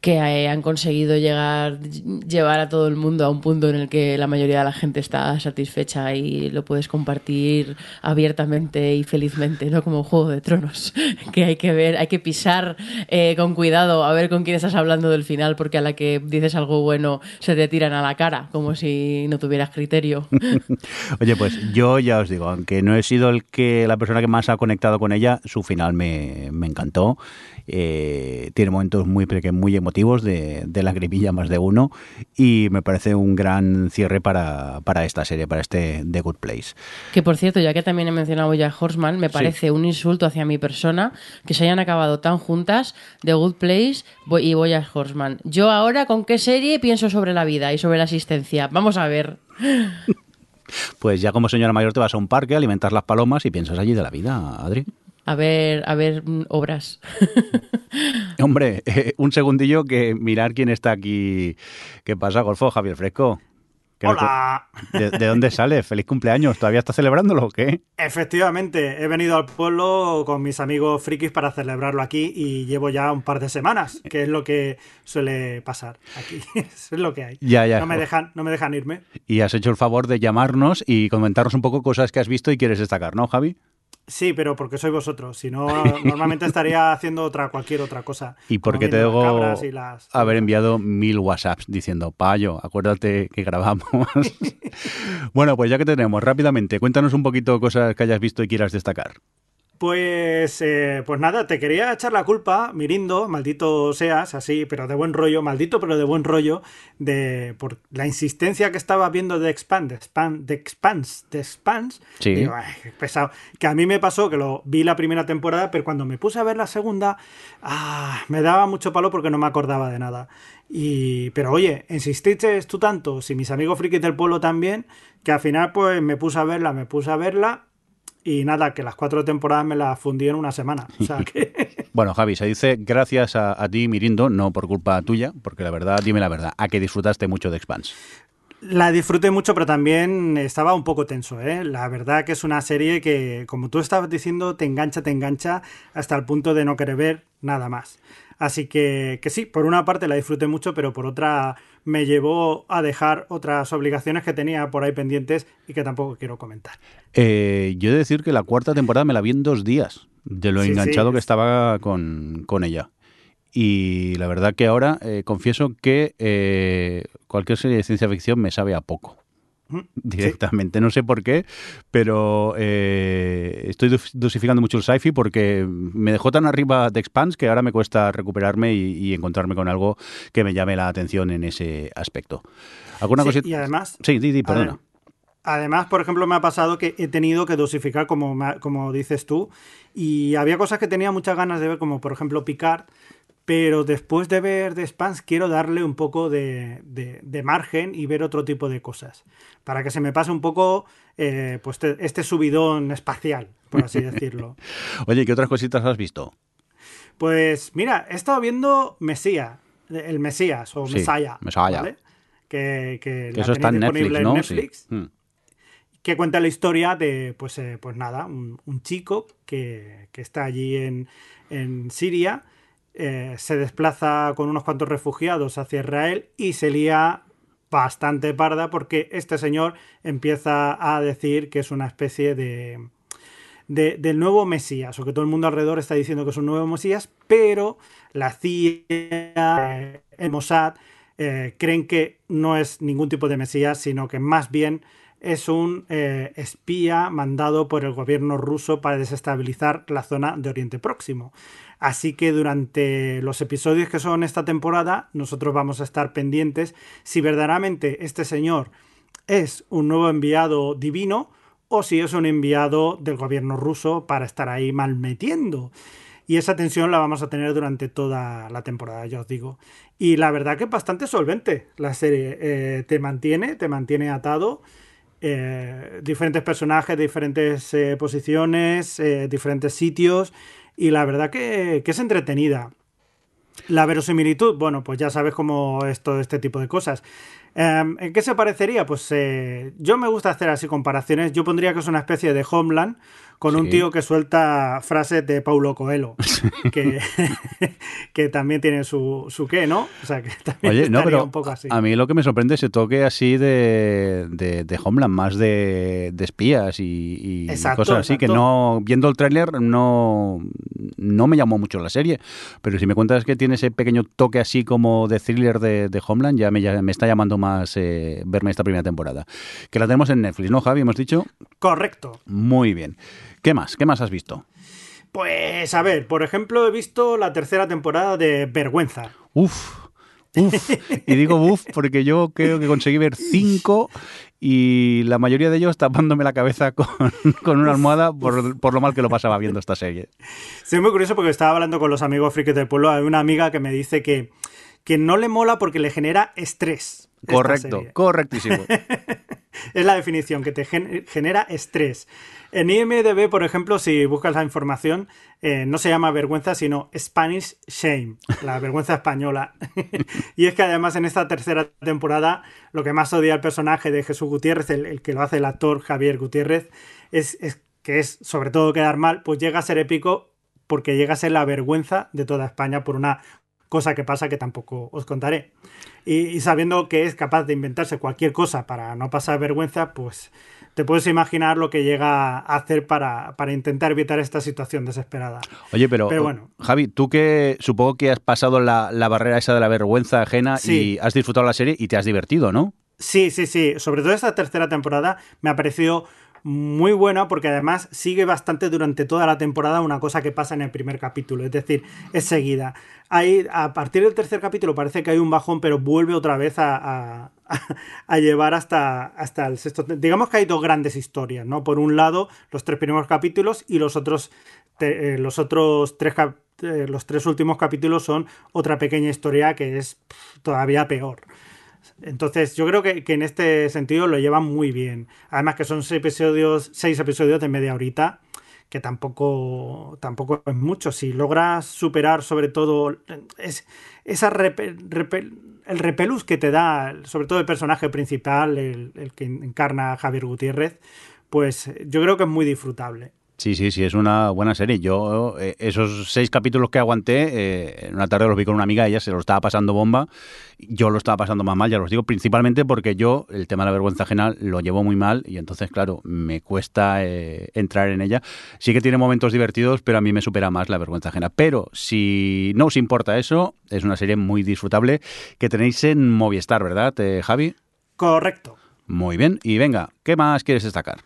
que eh, han conseguido llegar llevar a todo el mundo a un punto en el que la mayoría de la gente está satisfecha y lo puedes compartir abiertamente y felizmente, no como Juego de Tronos, *laughs* que hay que ver, hay que pisar eh, con cuidado a ver con quién estás hablando del final, porque a la que dices algo bueno se te tiran a la cara, como si no tuvieras criterio. *laughs* Oye, pues yo ya os digo, aunque no he sido el que la persona que más ha conectado con ella, su final me, me encantó. Eh, tiene momentos muy, muy emotivos de, de lagrimilla más de uno y me parece un gran cierre para, para esta serie, para este The Good Place. Que por cierto, ya que también he mencionado ya Horseman, me parece un insulto hacia mi persona que se hayan acabado tan juntas The Good Place y Boya Horseman. Yo ahora, ¿con qué serie pienso sobre la vida y sobre la existencia? Vamos a ver. *laughs* Pues ya como señora mayor te vas a un parque, alimentas las palomas y piensas allí de la vida, Adri. A ver, a ver, mm, obras. *laughs* Hombre, eh, un segundillo que mirar quién está aquí. ¿Qué pasa, Golfo? Javier Fresco. ¿Qué no- Hola. ¿De, de dónde sale? *laughs* ¿Feliz cumpleaños? ¿Todavía estás celebrándolo o qué? Efectivamente, he venido al pueblo con mis amigos frikis para celebrarlo aquí y llevo ya un par de semanas, que es lo que suele pasar aquí. *laughs* Eso es lo que hay. Ya, ya. No me dejan, no me dejan irme. Y has hecho el favor de llamarnos y comentarnos un poco cosas que has visto y quieres destacar, ¿no, Javi? Sí, pero porque sois vosotros. Si no, *laughs* normalmente estaría haciendo otra cualquier otra cosa. Y porque como te debo las- haber enviado mil WhatsApps diciendo, Payo, acuérdate que grabamos. *laughs* bueno, pues ya que tenemos, rápidamente, cuéntanos un poquito cosas que hayas visto y quieras destacar. Pues, eh, pues nada, te quería echar la culpa, Mirindo, maldito seas, así, pero de buen rollo, maldito, pero de buen rollo, de por la insistencia que estaba viendo de Expand, de Expand, de Expanse, de Expanse. Sí. Digo, "Ay, qué pesado. Que a mí me pasó que lo vi la primera temporada, pero cuando me puse a ver la segunda, ah, me daba mucho palo porque no me acordaba de nada. Y, pero oye, insististe tú tanto, si mis amigos frikis del pueblo también, que al final pues me puse a verla, me puse a verla y nada, que las cuatro temporadas me las fundí en una semana. O sea que. *laughs* Bueno, Javi, se dice gracias a, a ti, Mirindo, no por culpa tuya, porque la verdad, dime la verdad, a que disfrutaste mucho de Expanse. La disfruté mucho, pero también estaba un poco tenso, ¿eh? La verdad que es una serie que, como tú estabas diciendo, te engancha, te engancha hasta el punto de no querer ver nada más. Así que, que sí, por una parte la disfruté mucho, pero por otra me llevó a dejar otras obligaciones que tenía por ahí pendientes y que tampoco quiero comentar. Eh, yo he de decir que la cuarta temporada me la vi en dos días, de lo Sí, enganchado sí. que estaba con, con ella. Y la verdad que ahora eh, confieso que eh, cualquier serie de ciencia ficción me sabe a poco. Directamente, no sé por qué, pero eh, estoy dos- dosificando mucho el sci-fi porque me dejó tan arriba de Expanse que ahora me cuesta recuperarme y, y encontrarme con algo que me llame la atención en ese aspecto. ¿Alguna Sí, cosita? y además, Sí, di, di, perdona. Adem- Además, por ejemplo, me ha pasado que he tenido que dosificar, como, como dices tú, y había cosas que tenía muchas ganas de ver, como por ejemplo Picard, pero después de ver The Spans quiero darle un poco de, de- de margen y ver otro tipo de cosas, para que se me pase un poco eh, pues te- este subidón espacial, por así *laughs* decirlo. Oye, ¿qué otras cositas has visto? Pues mira, he estado viendo Mesías, el Mesías o Sí, Messiah. ¿vale? Que, que Que eso está en Netflix, ¿no? en Netflix. Sí. Mm. que cuenta la historia de, pues, eh, pues nada, un, un chico que, que está allí en, en Siria, eh, se desplaza con unos cuantos refugiados hacia Israel y se lía bastante parda porque este señor empieza a decir que es una especie de, de- del nuevo Mesías, o que todo el mundo alrededor está diciendo que es un nuevo Mesías, pero la CIA, el Mossad, eh, creen que no es ningún tipo de Mesías, sino que más bien es un eh, espía mandado por el gobierno ruso para desestabilizar la zona de Oriente Próximo. Así que durante los episodios que son esta temporada, nosotros vamos a estar pendientes si verdaderamente este señor es un nuevo enviado divino o si es un enviado del gobierno ruso para estar ahí malmetiendo. Y esa tensión la vamos a tener durante toda la temporada, ya os digo. Y la verdad que es bastante solvente la serie. Eh, te mantiene, te mantiene atado. Eh, diferentes personajes, diferentes eh, posiciones, eh, diferentes sitios. Y la verdad que, es entretenida. La verosimilitud, bueno, pues ya sabes cómo es todo este tipo de cosas. Em, ¿En qué se parecería? Pues yo me gusta hacer así comparaciones. Yo pondría que es una especie de Homeland con un tío que suelta frases de Paulo Coelho, *laughs* que, *laughs* que también tiene su, su qué, ¿no? O sea, que también Oye, no, estaría pero un poco así. a mí lo que me sorprende es ese toque así de, de, de Homeland, más de, de espías y, y Exacto, cosas así, que no, viendo el tráiler no, no me llamó mucho la serie, pero si me cuentas que tiene ese pequeño toque así como de thriller de, de Homeland, ya me, ya me está llamando más eh, verme esta primera temporada. Que la tenemos en Netflix, ¿no, Javi? Hemos dicho. Correcto. Muy bien. ¿Qué más? ¿Qué más has visto? Pues a ver, por ejemplo, he visto la tercera temporada de Vergüenza. Uf, uf. Y digo uf porque yo creo que conseguí ver cinco y la mayoría de ellos tapándome la cabeza con, con una almohada por, por lo mal que lo pasaba viendo esta serie. Sí, es muy curioso porque estaba hablando con los amigos frikis del pueblo. Hay una amiga que me dice que, que no le mola porque le genera estrés. Correcto, correctísimo. *laughs* Es la definición, que te gen- genera estrés. En IMDB, por ejemplo, si buscas la información, eh, no se llama vergüenza, sino Spanish Shame, la vergüenza española. *laughs* y es que además en esta tercera temporada, lo que más odia al personaje de Jesús Gutiérrez, el, el que lo hace el actor Javier Gutiérrez, es, es que es sobre todo quedar mal, pues llega a ser épico porque llega a ser la vergüenza de toda España por una cosa que pasa que tampoco os contaré. Y, y sabiendo que es capaz de inventarse cualquier cosa para no pasar vergüenza, pues te puedes imaginar lo que llega a hacer para, para intentar evitar esta situación desesperada. Oye, pero, Pero bueno. Javi, tú que supongo que has pasado la, la barrera esa de la vergüenza ajena Sí. y has disfrutado la serie y te has divertido, ¿no? Sí, sí, sí. Sobre todo esta tercera temporada me ha parecido muy buena porque además sigue bastante durante toda la temporada una cosa que pasa en el primer capítulo, es decir, es seguida. A partir del tercer capítulo parece que hay un bajón, pero vuelve otra vez a, llevar hasta, hasta el sexto. Digamos que hay dos grandes historias, ¿no? Por un lado, los tres primeros capítulos y los otros, te- eh, los otros tres eh, los tres últimos capítulos son otra pequeña historia que es todavía peor. Entonces, yo creo que, en este sentido lo llevan muy bien. Además que son seis episodios, seis episodios de media horita, que tampoco, tampoco es mucho. Si logras superar sobre todo es, esa repe- repe- el repelús que te da, sobre todo el personaje principal, el, el que encarna a Javier Gutiérrez, pues yo creo que es muy disfrutable. Sí, sí, sí, es una buena serie. Yo, eh, esos seis capítulos que aguanté, eh, en una tarde los vi con una amiga, ella se lo estaba pasando bomba. Yo lo estaba pasando más mal, ya os digo, principalmente porque yo el tema de la vergüenza ajena lo llevo muy mal y entonces, claro, me cuesta eh, entrar en ella. Sí que tiene momentos divertidos, pero a mí me supera más la vergüenza ajena. Pero si no os importa eso, es una serie muy disfrutable que tenéis en Movistar, ¿verdad, eh, Javi? Correcto. Muy bien. Y venga, ¿qué más quieres destacar?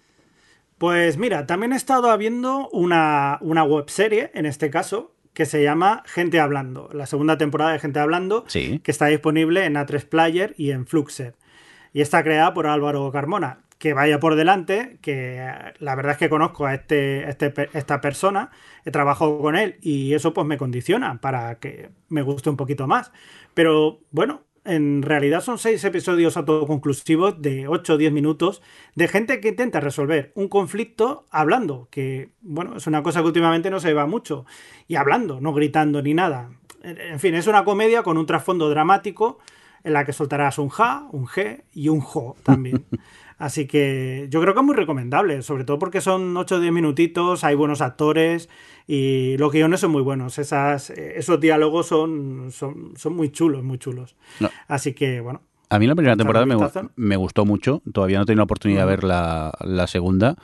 Pues mira, también he estado viendo una, una webserie, en este caso, que se llama Gente Hablando, la segunda temporada de Gente Hablando, Sí. que está disponible en A3 Player y en Fluxer. Y está creada por Álvaro Carmona. Que vaya por delante, que eh, la verdad es que conozco a este, este esta persona, he trabajado con él y eso pues me condiciona para que me guste un poquito más. Pero bueno, en realidad son seis episodios autoconclusivos de 8 o 10 minutos de gente que intenta resolver un conflicto hablando, que bueno, es una cosa que últimamente no se va mucho, y hablando, no gritando ni nada. En fin, es una comedia con un trasfondo dramático en la que soltarás un ja, un ge y un jo también. *laughs* Así que yo creo que es muy recomendable, sobre todo porque son 8 o 10 minutitos, hay buenos actores y los guiones son muy buenos. Esas, eh, esos diálogos son, son, son muy chulos, muy chulos. No. Así que bueno, A mí la primera temporada me, me gustó mucho. Todavía no he tenido la oportunidad de ver la, la segunda.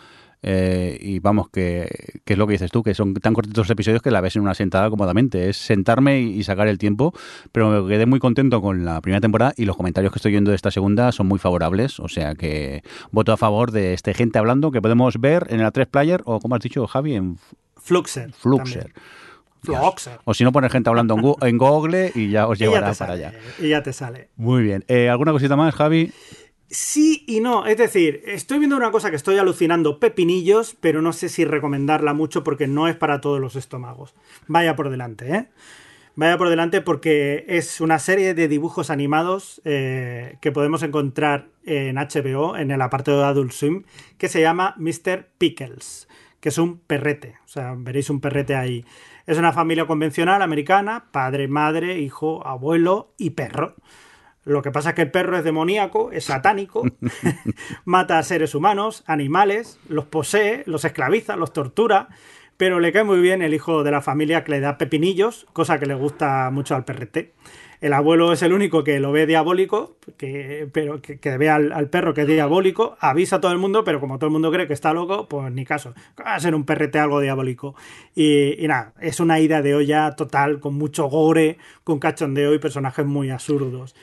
Eh, y vamos, que, que es lo que dices tú, que son tan cortitos los episodios que la ves en una sentada cómodamente. Es sentarme y, y sacar el tiempo. Pero me quedé muy contento con la primera temporada y los comentarios que estoy viendo de esta segunda son muy favorables. O sea que voto a favor de este gente hablando que podemos ver en la 3 Player o, como has dicho, Javi, en Fluxer. Fluxer. también. O si no, poner gente hablando en, Google y ya os *laughs* llevará para sale, allá. y ya te sale. Muy bien. Eh, ¿Alguna cosita más, Javi? Sí y no, es decir, estoy viendo una cosa que estoy alucinando pepinillos, pero no sé si recomendarla mucho porque no es para todos los estómagos. Vaya por delante, ¿eh? Vaya por delante porque es una serie de dibujos animados eh, que podemos encontrar en HBO, en el apartado de Adult Swim, que se llama Mr. Pickles, que es un perrete. O sea, veréis un perrete ahí. Es una familia convencional americana, padre, madre, hijo, abuelo y perro. Lo que pasa es que el perro es demoníaco, es satánico, *laughs* mata a seres humanos, animales, los posee, los esclaviza, los tortura, pero le cae muy bien el hijo de la familia que le da pepinillos, cosa que le gusta mucho al perrete. El abuelo es el único que lo ve diabólico, que, pero que, que ve al, al, perro que es diabólico, avisa a todo el mundo, pero como todo el mundo cree que está loco, pues ni caso. Va a ser un perrete algo diabólico. Y, y nada, es una ida de olla total, con mucho gore, con cachondeo y personajes muy absurdos.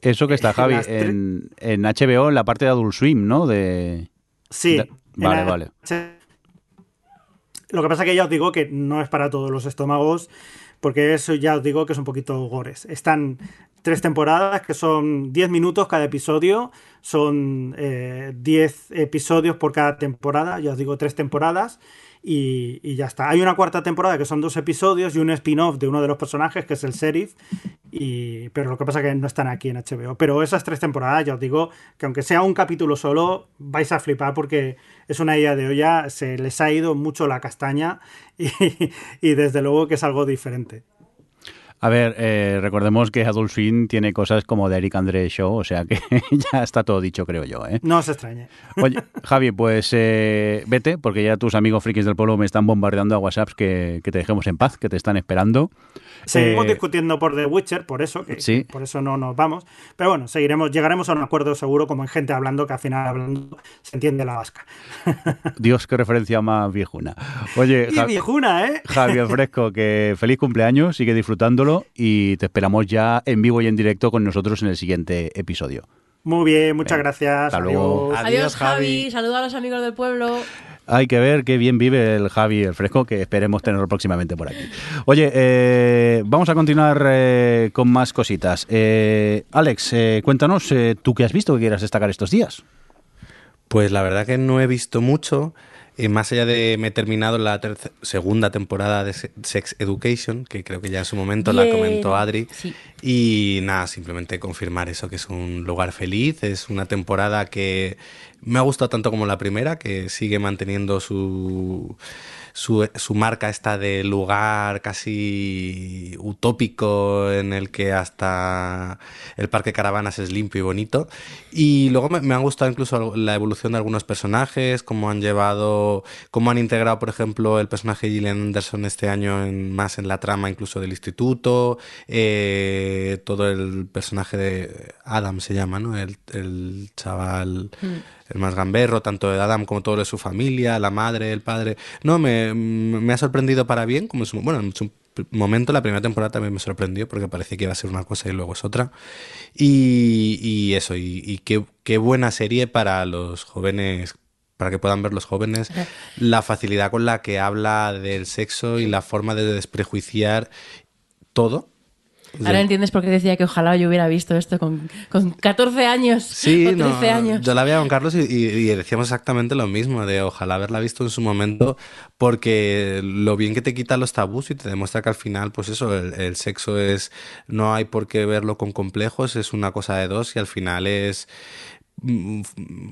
Eso que está, Javi, en, en, HBO, en la parte de Adult Swim, ¿no? De... Sí. De... Vale, vale. Lo que pasa que ya os digo que no es para todos los estómagos, porque eso ya os digo que es un poquito gores. Están tres temporadas que son 10 minutos cada episodio, son 10 eh, episodios por cada temporada, ya os digo tres temporadas. Y, ya está. Hay una cuarta temporada que son dos episodios y un spin-off de uno de los personajes, que es el sheriff. Y, pero lo que pasa es que no están aquí en HBO. Pero esas tres temporadas, ya os digo, que aunque sea un capítulo solo, vais a flipar porque es una idea de olla, se les ha ido mucho la castaña *laughs* y desde luego que es algo diferente. A ver, eh, recordemos que Adult Swim tiene cosas como de Eric André Show, o sea que *laughs* ya está todo dicho, creo yo. ¿eh? No se extrañe. Oye, Javi, pues eh, vete, porque ya tus amigos frikis del pueblo me están bombardeando a WhatsApps que, que te dejemos en paz, que te están esperando. Seguimos discutiendo por The Witcher, por eso, que, sí. por eso no nos vamos. Pero bueno, seguiremos, llegaremos a un acuerdo seguro, como en gente hablando, que al final hablando se entiende la vasca. *laughs* Dios, qué referencia más viejuna. Oye, y viejuna, ¿eh? Javier Fresco, que feliz cumpleaños, sigue disfrutándolo y te esperamos ya en vivo y en directo con nosotros en el siguiente episodio. Muy bien, muchas gracias. Hasta luego. Adiós, Adiós Javi. Saluda a los amigos del pueblo. Hay que ver qué bien vive el Javi el Fresco, que esperemos tenerlo próximamente por aquí. Oye, eh, vamos a continuar eh, con más cositas. Eh, Alex, cuéntanos, ¿tú qué has visto que quieras destacar estos días? Pues la verdad que no he visto mucho. Y más allá de me he terminado la segunda temporada de Sex Education, que creo que ya en su momento Bien. la comentó Adri. Sí. Y nada, simplemente confirmar eso, que es un lugar feliz. Es una temporada que me ha gustado tanto como la primera, que sigue manteniendo su, su, marca esta de lugar casi utópico en el que hasta el parque caravanas es limpio y bonito. Y luego me, me ha gustado incluso la evolución de algunos personajes, cómo han llevado, cómo han integrado, por ejemplo, el personaje de Gillian Anderson este año más en la trama incluso del instituto, eh, todo el personaje de Adam se llama, ¿no? El, el chaval... Mm el más gamberro, tanto de Adam como todo de su familia, la madre, el padre. No, me, me ha sorprendido para bien, como su, bueno, en su momento, la primera temporada también me sorprendió porque parecía que iba a ser una cosa y luego es otra. Y, y eso, y, y qué, qué, buena serie para los jóvenes para que puedan ver los jóvenes la facilidad con la que habla del sexo y la forma de desprejuiciar todo Ahora entiendes por qué decía que ojalá yo hubiera visto esto con, con 14 años sí, o 13 no, años. Yo la veía con Carlos y, y, y, decíamos exactamente lo mismo, de ojalá haberla visto en su momento, porque lo bien que te quita los tabús y te demuestra que al final, pues eso, el, el sexo es, no hay por qué verlo con complejos, es una cosa de dos y al final es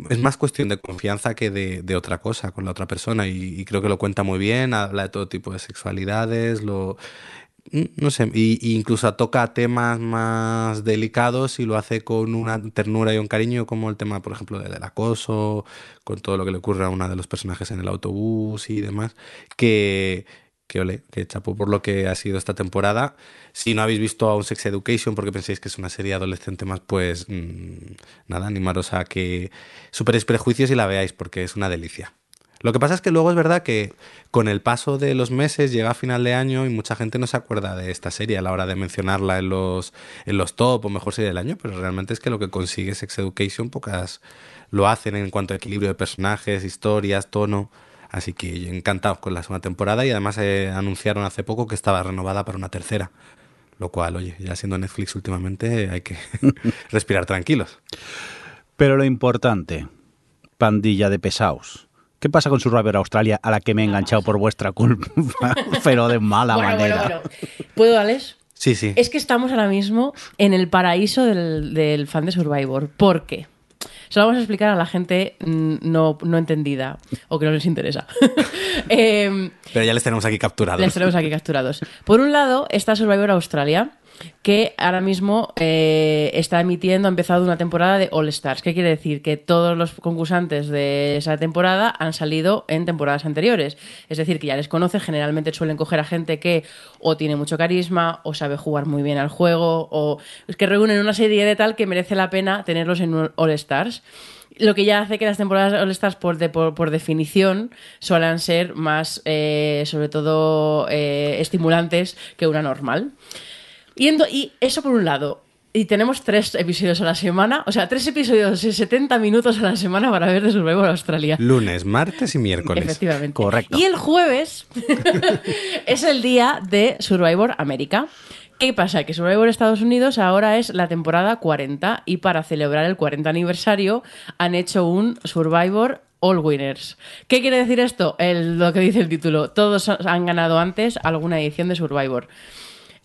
es más cuestión de confianza que de, de, otra cosa con la otra persona y, y, creo que lo cuenta muy bien, habla de todo tipo de sexualidades, lo no sé, y, y, incluso toca temas más delicados y lo hace con una ternura y un cariño, como el tema, por ejemplo, del acoso, con todo lo que le ocurre a uno de los personajes en el autobús y demás, que, que ole, que chapó por lo que ha sido esta temporada. Si no habéis visto aún Sex Education porque pensáis que es una serie adolescente más, pues mmm, nada, animaros a que superéis prejuicios y la veáis porque es una delicia. Lo que pasa es que luego es verdad que con el paso de los meses llega a final de año y mucha gente no se acuerda de esta serie a la hora de mencionarla en los, en los top o mejor serie del año, pero realmente es que lo que consigue Sex Education pocas lo hacen en cuanto a equilibrio de personajes, historias, tono. Así que encantados con la segunda temporada y además eh, anunciaron hace poco que estaba renovada para una tercera. Lo cual, oye, ya siendo Netflix últimamente hay que *laughs* respirar tranquilos. Pero lo importante, pandilla de pesaos. ¿Qué pasa con Survivor Australia a la que me he enganchado por vuestra culpa? *laughs* Pero de mala Bueno, manera. bueno, bueno. ¿Puedo, Alex? Sí, sí. Es que estamos ahora mismo en el paraíso del, del fan de Survivor. ¿Por qué? Se lo vamos a explicar a la gente no, no entendida o que no les interesa. *laughs* Em, Pero ya les tenemos aquí capturados. les tenemos aquí capturados. Por un lado está Survivor Australia, que ahora mismo eh, está emitiendo, ha empezado una temporada de All Stars. ¿Qué quiere decir? Que todos los concursantes de esa temporada han salido en temporadas anteriores. Es decir, que ya les conoce, generalmente suelen coger a gente que o tiene mucho carisma, o sabe jugar muy bien al juego, o es que reúnen una serie de tal que merece la pena tenerlos en All Stars. Lo que ya hace que las temporadas All Stars, por, de- por, por definición, suelen ser más, eh, sobre todo, eh, estimulantes que una normal. Y, y eso por un lado. Y tenemos tres episodios a la semana, o sea, tres episodios de 70 minutos a la semana para ver de Survivor Australia. Lunes, martes y miércoles. Efectivamente. Correcto. Y el jueves *laughs* es el día de Survivor América. ¿Qué pasa? Que Survivor Estados Unidos ahora es la temporada 40 y para celebrar el 40 aniversario han hecho un Survivor All Winners. ¿Qué quiere decir esto? El- lo que dice el título. Todos han ganado antes alguna edición de Survivor.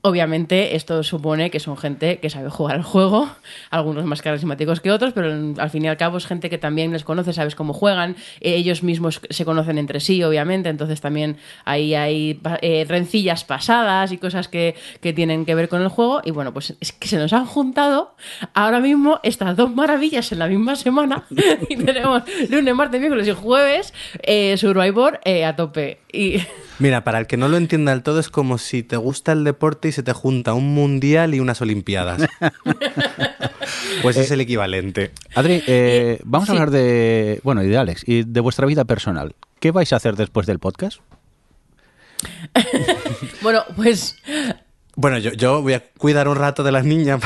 Obviamente, esto supone que son gente que sabe jugar al juego, algunos más carismáticos que otros, pero al fin y al cabo es gente que también les conoce, sabes cómo juegan, ellos mismos se conocen entre sí, obviamente, entonces también ahí hay eh, rencillas pasadas y cosas que, que tienen que ver con el juego. Y bueno, pues es que se nos han juntado ahora mismo estas dos maravillas en la misma semana *laughs* y tenemos lunes, martes, miércoles y jueves eh, Survivor eh, a tope. Y. Mira, para el que no lo entienda del todo, es como si te gusta el deporte y se te junta un mundial y unas olimpiadas. *laughs* pues es el equivalente. Adri, eh, vamos a hablar de, bueno, y de Alex, y de vuestra vida personal. ¿Qué vais a hacer después del podcast? *laughs* Bueno, pues Bueno, yo, yo voy a cuidar un rato de las niñas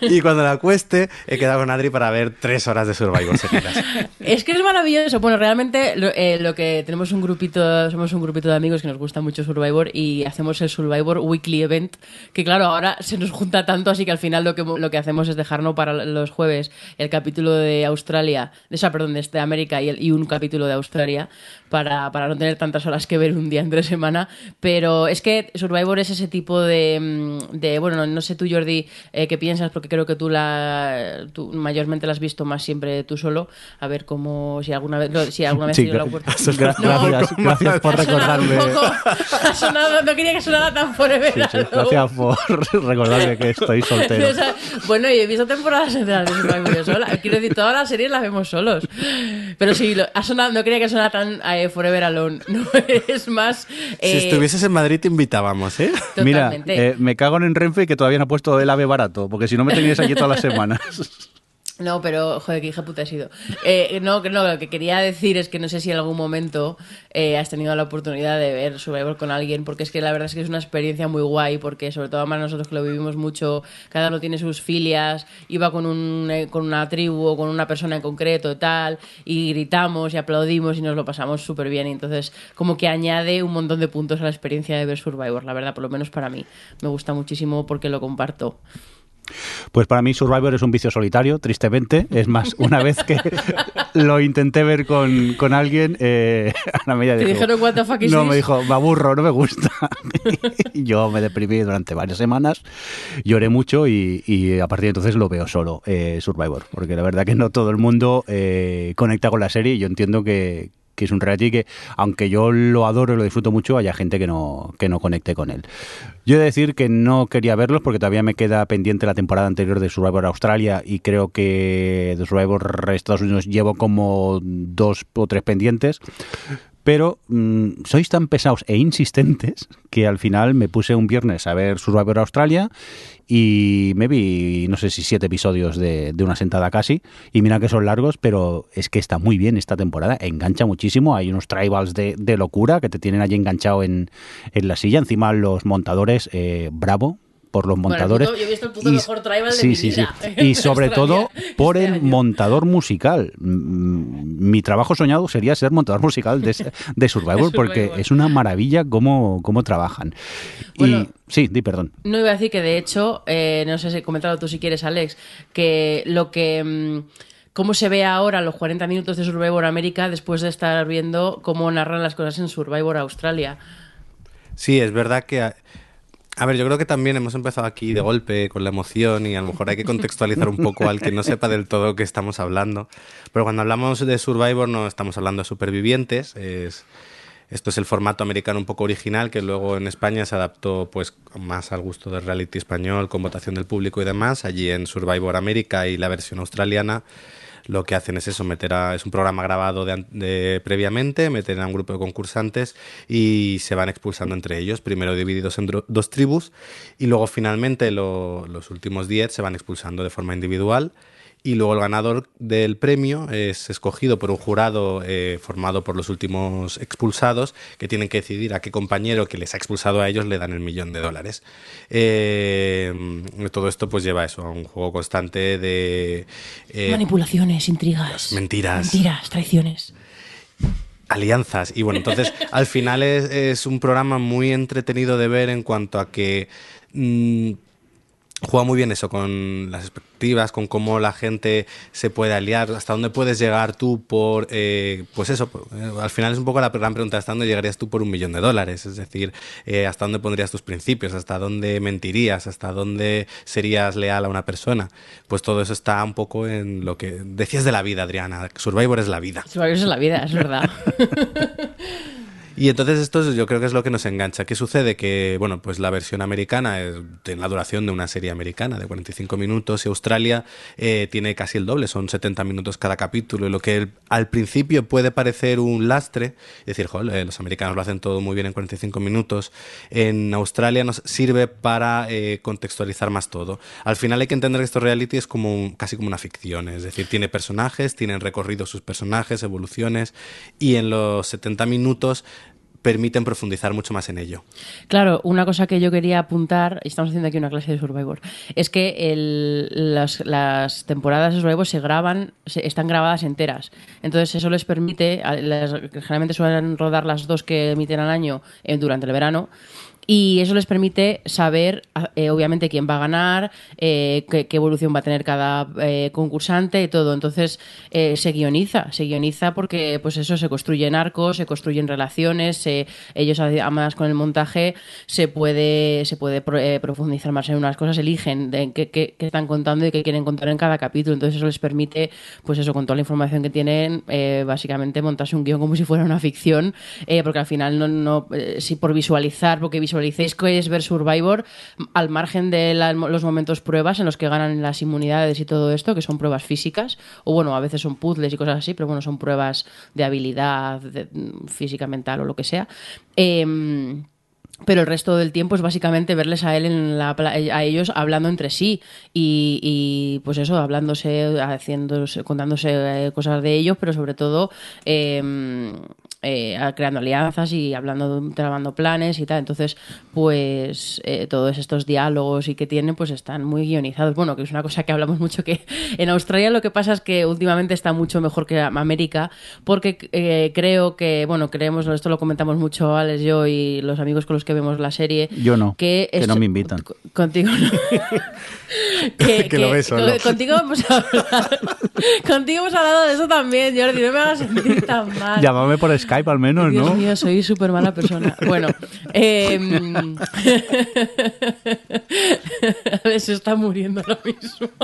y cuando la cueste he quedado con Adri para ver tres horas de Survivor seguidas. Es que es maravilloso. Bueno, realmente lo, eh, lo que tenemos un grupito, somos un grupito de amigos que nos gusta mucho Survivor y hacemos el Survivor Weekly Event, que claro, ahora se nos junta tanto, así que al final lo que, lo que hacemos es dejarnos para los jueves el capítulo de Australia, de esa, perdón, de este América y, y un capítulo de Australia para, para no tener tantas horas que ver un día entre semana. Pero es que Survivor es ese tipo de, mm, de bueno, no, no sé tú Jordi eh, qué piensas, porque creo que tú la tú mayormente la has visto más siempre tú solo, a ver cómo, si alguna vez, lo- si alguna vez Sí, has tenido la gra- oportunidad. *laughs* gra- gracias, gracias por Ha sonado un recordarme. poco- ha sonado- no quería que sonara tan forever. Sí, sí, alone. gracias por *laughs* recordarme que estoy *laughs* soltero. O sea, bueno, y he visto temporadas enteras de Survivor yo sola. Quiero decir, todas las series las vemos solos. Pero sí, lo- ha sonado, no quería que sonara tan eh, Forever Alone. No es más. Si eh, estuvieses en Madrid te invitábamos, ¿eh? Mira, eh, me cago en Renfe que todavía no ha puesto el ave barato, porque si no me teníais aquí todas las semanas. *laughs* No, pero, joder, qué hija puta he sido. Eh, no, no, lo que quería decir es que no sé si en algún momento eh, has tenido la oportunidad de ver Survivor con alguien, porque es que la verdad es que es una experiencia muy guay, porque sobre todo además nosotros que lo vivimos mucho, cada uno tiene sus filias, iba con, un, eh, con una tribu o con una persona en concreto tal, y gritamos y aplaudimos y nos lo pasamos súper bien. Y entonces, como que añade un montón de puntos a la experiencia de ver Survivor, la verdad, por lo menos para mí. Me gusta muchísimo porque lo comparto. Pues para mí Survivor es un vicio solitario, tristemente. Es más, una vez que *laughs* lo intenté ver con, con alguien, eh, *laughs* Ana ¿Te dijo, dijeron what the fuck is No, this? me dijo, me aburro, no me gusta. *laughs* yo me deprimí durante varias semanas, lloré mucho y, y a partir de entonces lo veo solo, eh, Survivor. Porque la verdad que no todo el mundo eh, conecta con la serie y yo entiendo que, que es un reality que, aunque yo lo adoro y lo disfruto mucho, haya gente que no, que no conecte con él. Yo he de decir que no quería verlos porque todavía me queda pendiente la temporada anterior de Survivor Australia y creo que de Survivor Estados Unidos llevo como dos o tres pendientes. Pero mm, sois tan pesados e insistentes que al final me puse un viernes a ver Survivor Australia y me vi, no sé si siete episodios de, de una sentada casi. Y mira que son largos, pero es que está muy bien esta temporada. Engancha muchísimo. Hay unos tribals de, de locura que te tienen allí enganchado en, en la silla. Encima los montadores, eh, bravo por los Bueno, el montadores. puto- yo he visto el puto mejor tribal de sí, mi sí, vida sí. en Y *laughs* sobre Australia todo por este el año. montador musical. Mi trabajo soñado sería ser montador musical de, de Survivor, *laughs* porque es una maravilla cómo, cómo trabajan. Bueno. y sí, di perdón. No iba a decir que de hecho, eh, no sé si comentado tú si quieres, Alex, que lo que. mm, cómo se ve ahora los 40 minutos de Survivor América después de estar viendo cómo narran las cosas en Survivor Australia. Sí, es verdad que... A, ver, yo creo que también hemos empezado aquí de golpe con la emoción y a lo mejor hay que contextualizar un poco al que no sepa del todo qué estamos hablando. Pero cuando hablamos de Survivor no estamos hablando de supervivientes. Es, esto es el formato americano un poco original que luego en España se adaptó pues más al gusto del reality español con votación del público y demás. Allí en Survivor América y la versión australiana lo que hacen es eso, meter a, es un programa grabado de, de- previamente, meter a un grupo de concursantes y se van expulsando entre ellos, primero divididos en dos tribus y luego finalmente lo- los últimos 10 se van expulsando de forma individual y luego el ganador del premio es escogido por un jurado eh, formado por los últimos expulsados que tienen que decidir a qué compañero que les ha expulsado a ellos le dan el millón de dólares. Eh, todo esto pues lleva eso a un juego constante de... eh, Manipulaciones, intrigas. Mentiras. Mentiras, traiciones. alianzas. Y bueno, entonces *laughs* al final es, es un programa muy entretenido de ver en cuanto a que mm, juega muy bien eso, con las expectativas, con cómo la gente se puede aliar, hasta dónde puedes llegar tú por, eh, pues eso, eh, al final es un poco la gran pregunta, ¿hasta dónde llegarías tú por un millón de dólares? Es decir, eh, ¿hasta dónde pondrías tus principios? ¿Hasta dónde mentirías? ¿Hasta dónde serías leal a una persona? Pues todo eso está un poco en lo que decías de la vida, Adriana. Survivor es la vida. Survivor es la vida, es verdad. *laughs* Y entonces esto es- yo creo que es lo que nos engancha. ¿Qué sucede? Que, bueno, pues la versión americana tiene la duración de una serie americana de 45 minutos y Australia eh, tiene casi el doble, son 70 minutos cada capítulo. Y lo que al principio puede parecer un lastre, es decir, joder, eh, los americanos lo hacen todo muy bien en 45 minutos, en Australia nos sirve para eh, contextualizar más todo. Al final hay que entender que esto reality es como casi como una ficción, es decir, tiene personajes, tienen recorrido sus personajes, evoluciones, y en los 70 minutos permiten profundizar mucho más en ello. Claro, una cosa que yo quería apuntar, y estamos haciendo aquí una clase de Survivor, es que el- las, las temporadas de Survivor se graban, se- están grabadas enteras. Entonces eso les permite, las- generalmente suelen rodar las dos que emiten al año eh, durante el verano, y eso les permite saber, eh, obviamente, quién va a ganar, eh, qué, qué evolución va a tener cada eh, concursante y todo. Entonces, eh, se guioniza, se guioniza porque, pues eso, se construyen arcos, se construyen relaciones, se- ellos, además, con el montaje, se puede, se puede pro- eh, profundizar más en unas cosas, eligen de qué, qué- qué están contando y qué quieren contar en cada capítulo. Entonces, eso les permite, pues eso, con toda la información que tienen, eh, básicamente montarse un guion como si fuera una ficción, porque al final no, no si por visualizar, porque visualicéis que es ver Survivor, al margen de los momentos pruebas en los que ganan las inmunidades y todo esto, que son pruebas físicas, o bueno, a veces son puzzles y cosas así, pero bueno, son pruebas de habilidad de- mm, física, mental o lo que sea. Em, pero el resto del tiempo es básicamente verles a él en la a ellos hablando entre sí y, y, pues eso hablándose haciéndose contándose eh, cosas de ellos pero sobre todo eh, eh, creando alianzas y hablando trabando planes y tal entonces pues eh, todos estos diálogos y que tienen pues están muy guionizados bueno que es una cosa que hablamos mucho que *laughs* en Australia lo que pasa es que últimamente está mucho mejor que América porque eh, creo que bueno creemos esto lo comentamos mucho Alex yo y los amigos con los que vemos la serie Yo no, que, que es- no me invitan. co- contigo no. *laughs* *laughs* que, Que lo ves solo. co- contigo hemos hablado contigo hemos hablado de eso también Jordi no me hagas sentir tan mal Llámame por Skype al menos, Dios ¿no? mío, soy súper mala persona. *laughs* Bueno, *laughs* eh, se está muriendo ahora mismo. *laughs*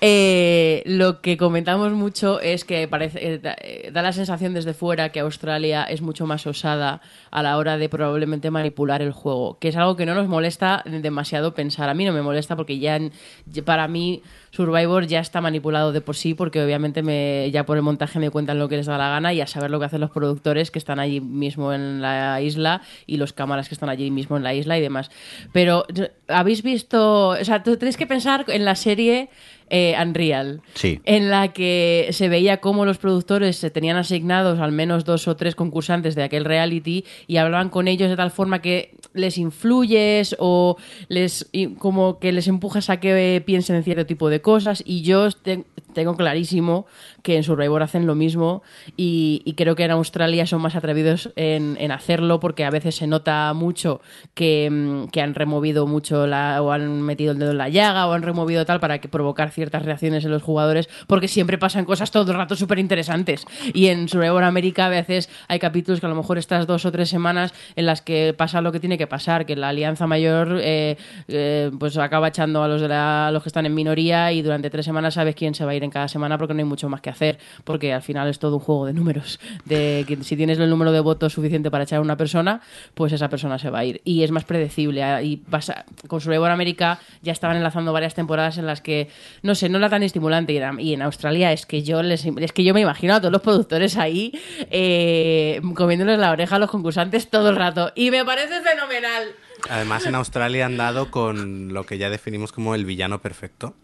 Eh, lo que comentamos mucho es que parece eh, da, eh, da la sensación desde fuera que Australia es mucho más osada a la hora de probablemente manipular el juego, que es algo que no nos molesta demasiado pensar. A mí no me molesta porque ya en- ya para mí Survivor ya está manipulado de por sí porque obviamente me, ya por el montaje me cuentan lo que les da la gana y a saber lo que hacen los productores que están allí mismo en la isla y los cámaras que están allí mismo en la isla y demás. Pero habéis visto, o sea, tú tenéis que pensar en la serie eh, Unreal, Sí. en la que se veía cómo los productores se tenían asignados al menos dos o tres concursantes de aquel reality y hablaban con ellos de tal forma que les influyes o les como que les empujas a que piensen en cierto tipo de cosas y yo te- tengo clarísimo que en Survivor hacen lo mismo y, creo que en Australia son más atrevidos en, en hacerlo porque a veces se nota mucho que, mm, que han removido mucho la, o han metido el dedo en la llaga o han removido tal para que provocar ciertas reacciones en los jugadores porque siempre pasan cosas todo el rato súper interesantes y en Survivor América a veces hay capítulos que a lo mejor estas dos o tres semanas en las que pasa lo que tiene que pasar que la alianza mayor eh, eh, pues acaba echando a los de la- a los que están en minoría y durante tres semanas sabes quién se va a ir en cada semana porque no hay mucho más que hacer porque al final es todo un juego de números de que si tienes el número de votos suficiente para echar a una persona pues esa persona se va a ir. Y es más predecible ah, y pasa con Survivor América ya estaban enlazando varias temporadas en las que no sé no era tan estimulante y en, y en Australia es que yo les es que yo me imagino a todos los productores ahí eh, comiéndoles la oreja a los concursantes todo el rato y me parece fenomenal Además, en Australia han dado con lo que ya definimos como el villano perfecto,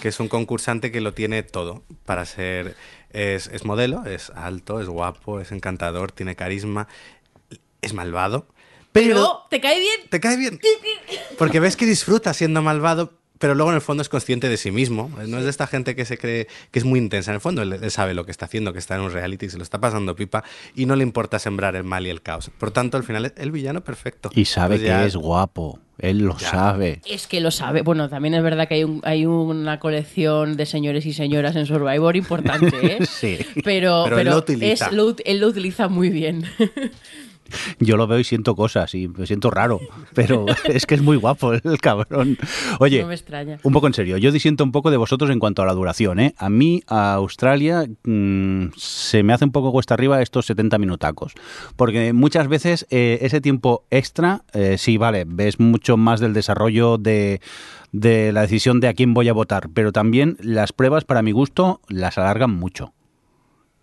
que es un concursante que lo tiene todo para ser... Es, es modelo, es alto, es guapo, es encantador, tiene carisma, es malvado, pero... pero te cae bien Te cae bien. Porque ves que disfruta siendo malvado, pero luego en el fondo es consciente de sí mismo. No es de esta gente que se cree que es muy intensa. En el fondo él, él sabe lo que está haciendo, que está en un reality, se lo está pasando pipa y no le importa sembrar el mal y el caos. Por tanto, al final es el villano perfecto. Y sabe Pues ya- que es guapo. Él lo Ya. sabe. Es que lo sabe. Bueno, también es verdad que hay, un- hay una colección de señores y señoras en Survivor importante, ¿eh? *laughs* Sí. Pero, Pero él lo utiliza. es- lo ut- él lo utiliza muy bien. *laughs* Yo lo veo y siento cosas y me siento raro, pero *laughs* es que es muy guapo el cabrón. Oye, No me extraña. un poco en serio, yo disiento un poco de vosotros en cuanto a la duración. ¿eh? A mí, a Australia, mm, se me hace un poco cuesta arriba estos 70 minutacos, porque muchas veces eh, ese tiempo extra, eh, sí, vale, ves mucho más del desarrollo de, de la decisión de a quién voy a votar, pero también las pruebas, para mi gusto, las alargan mucho.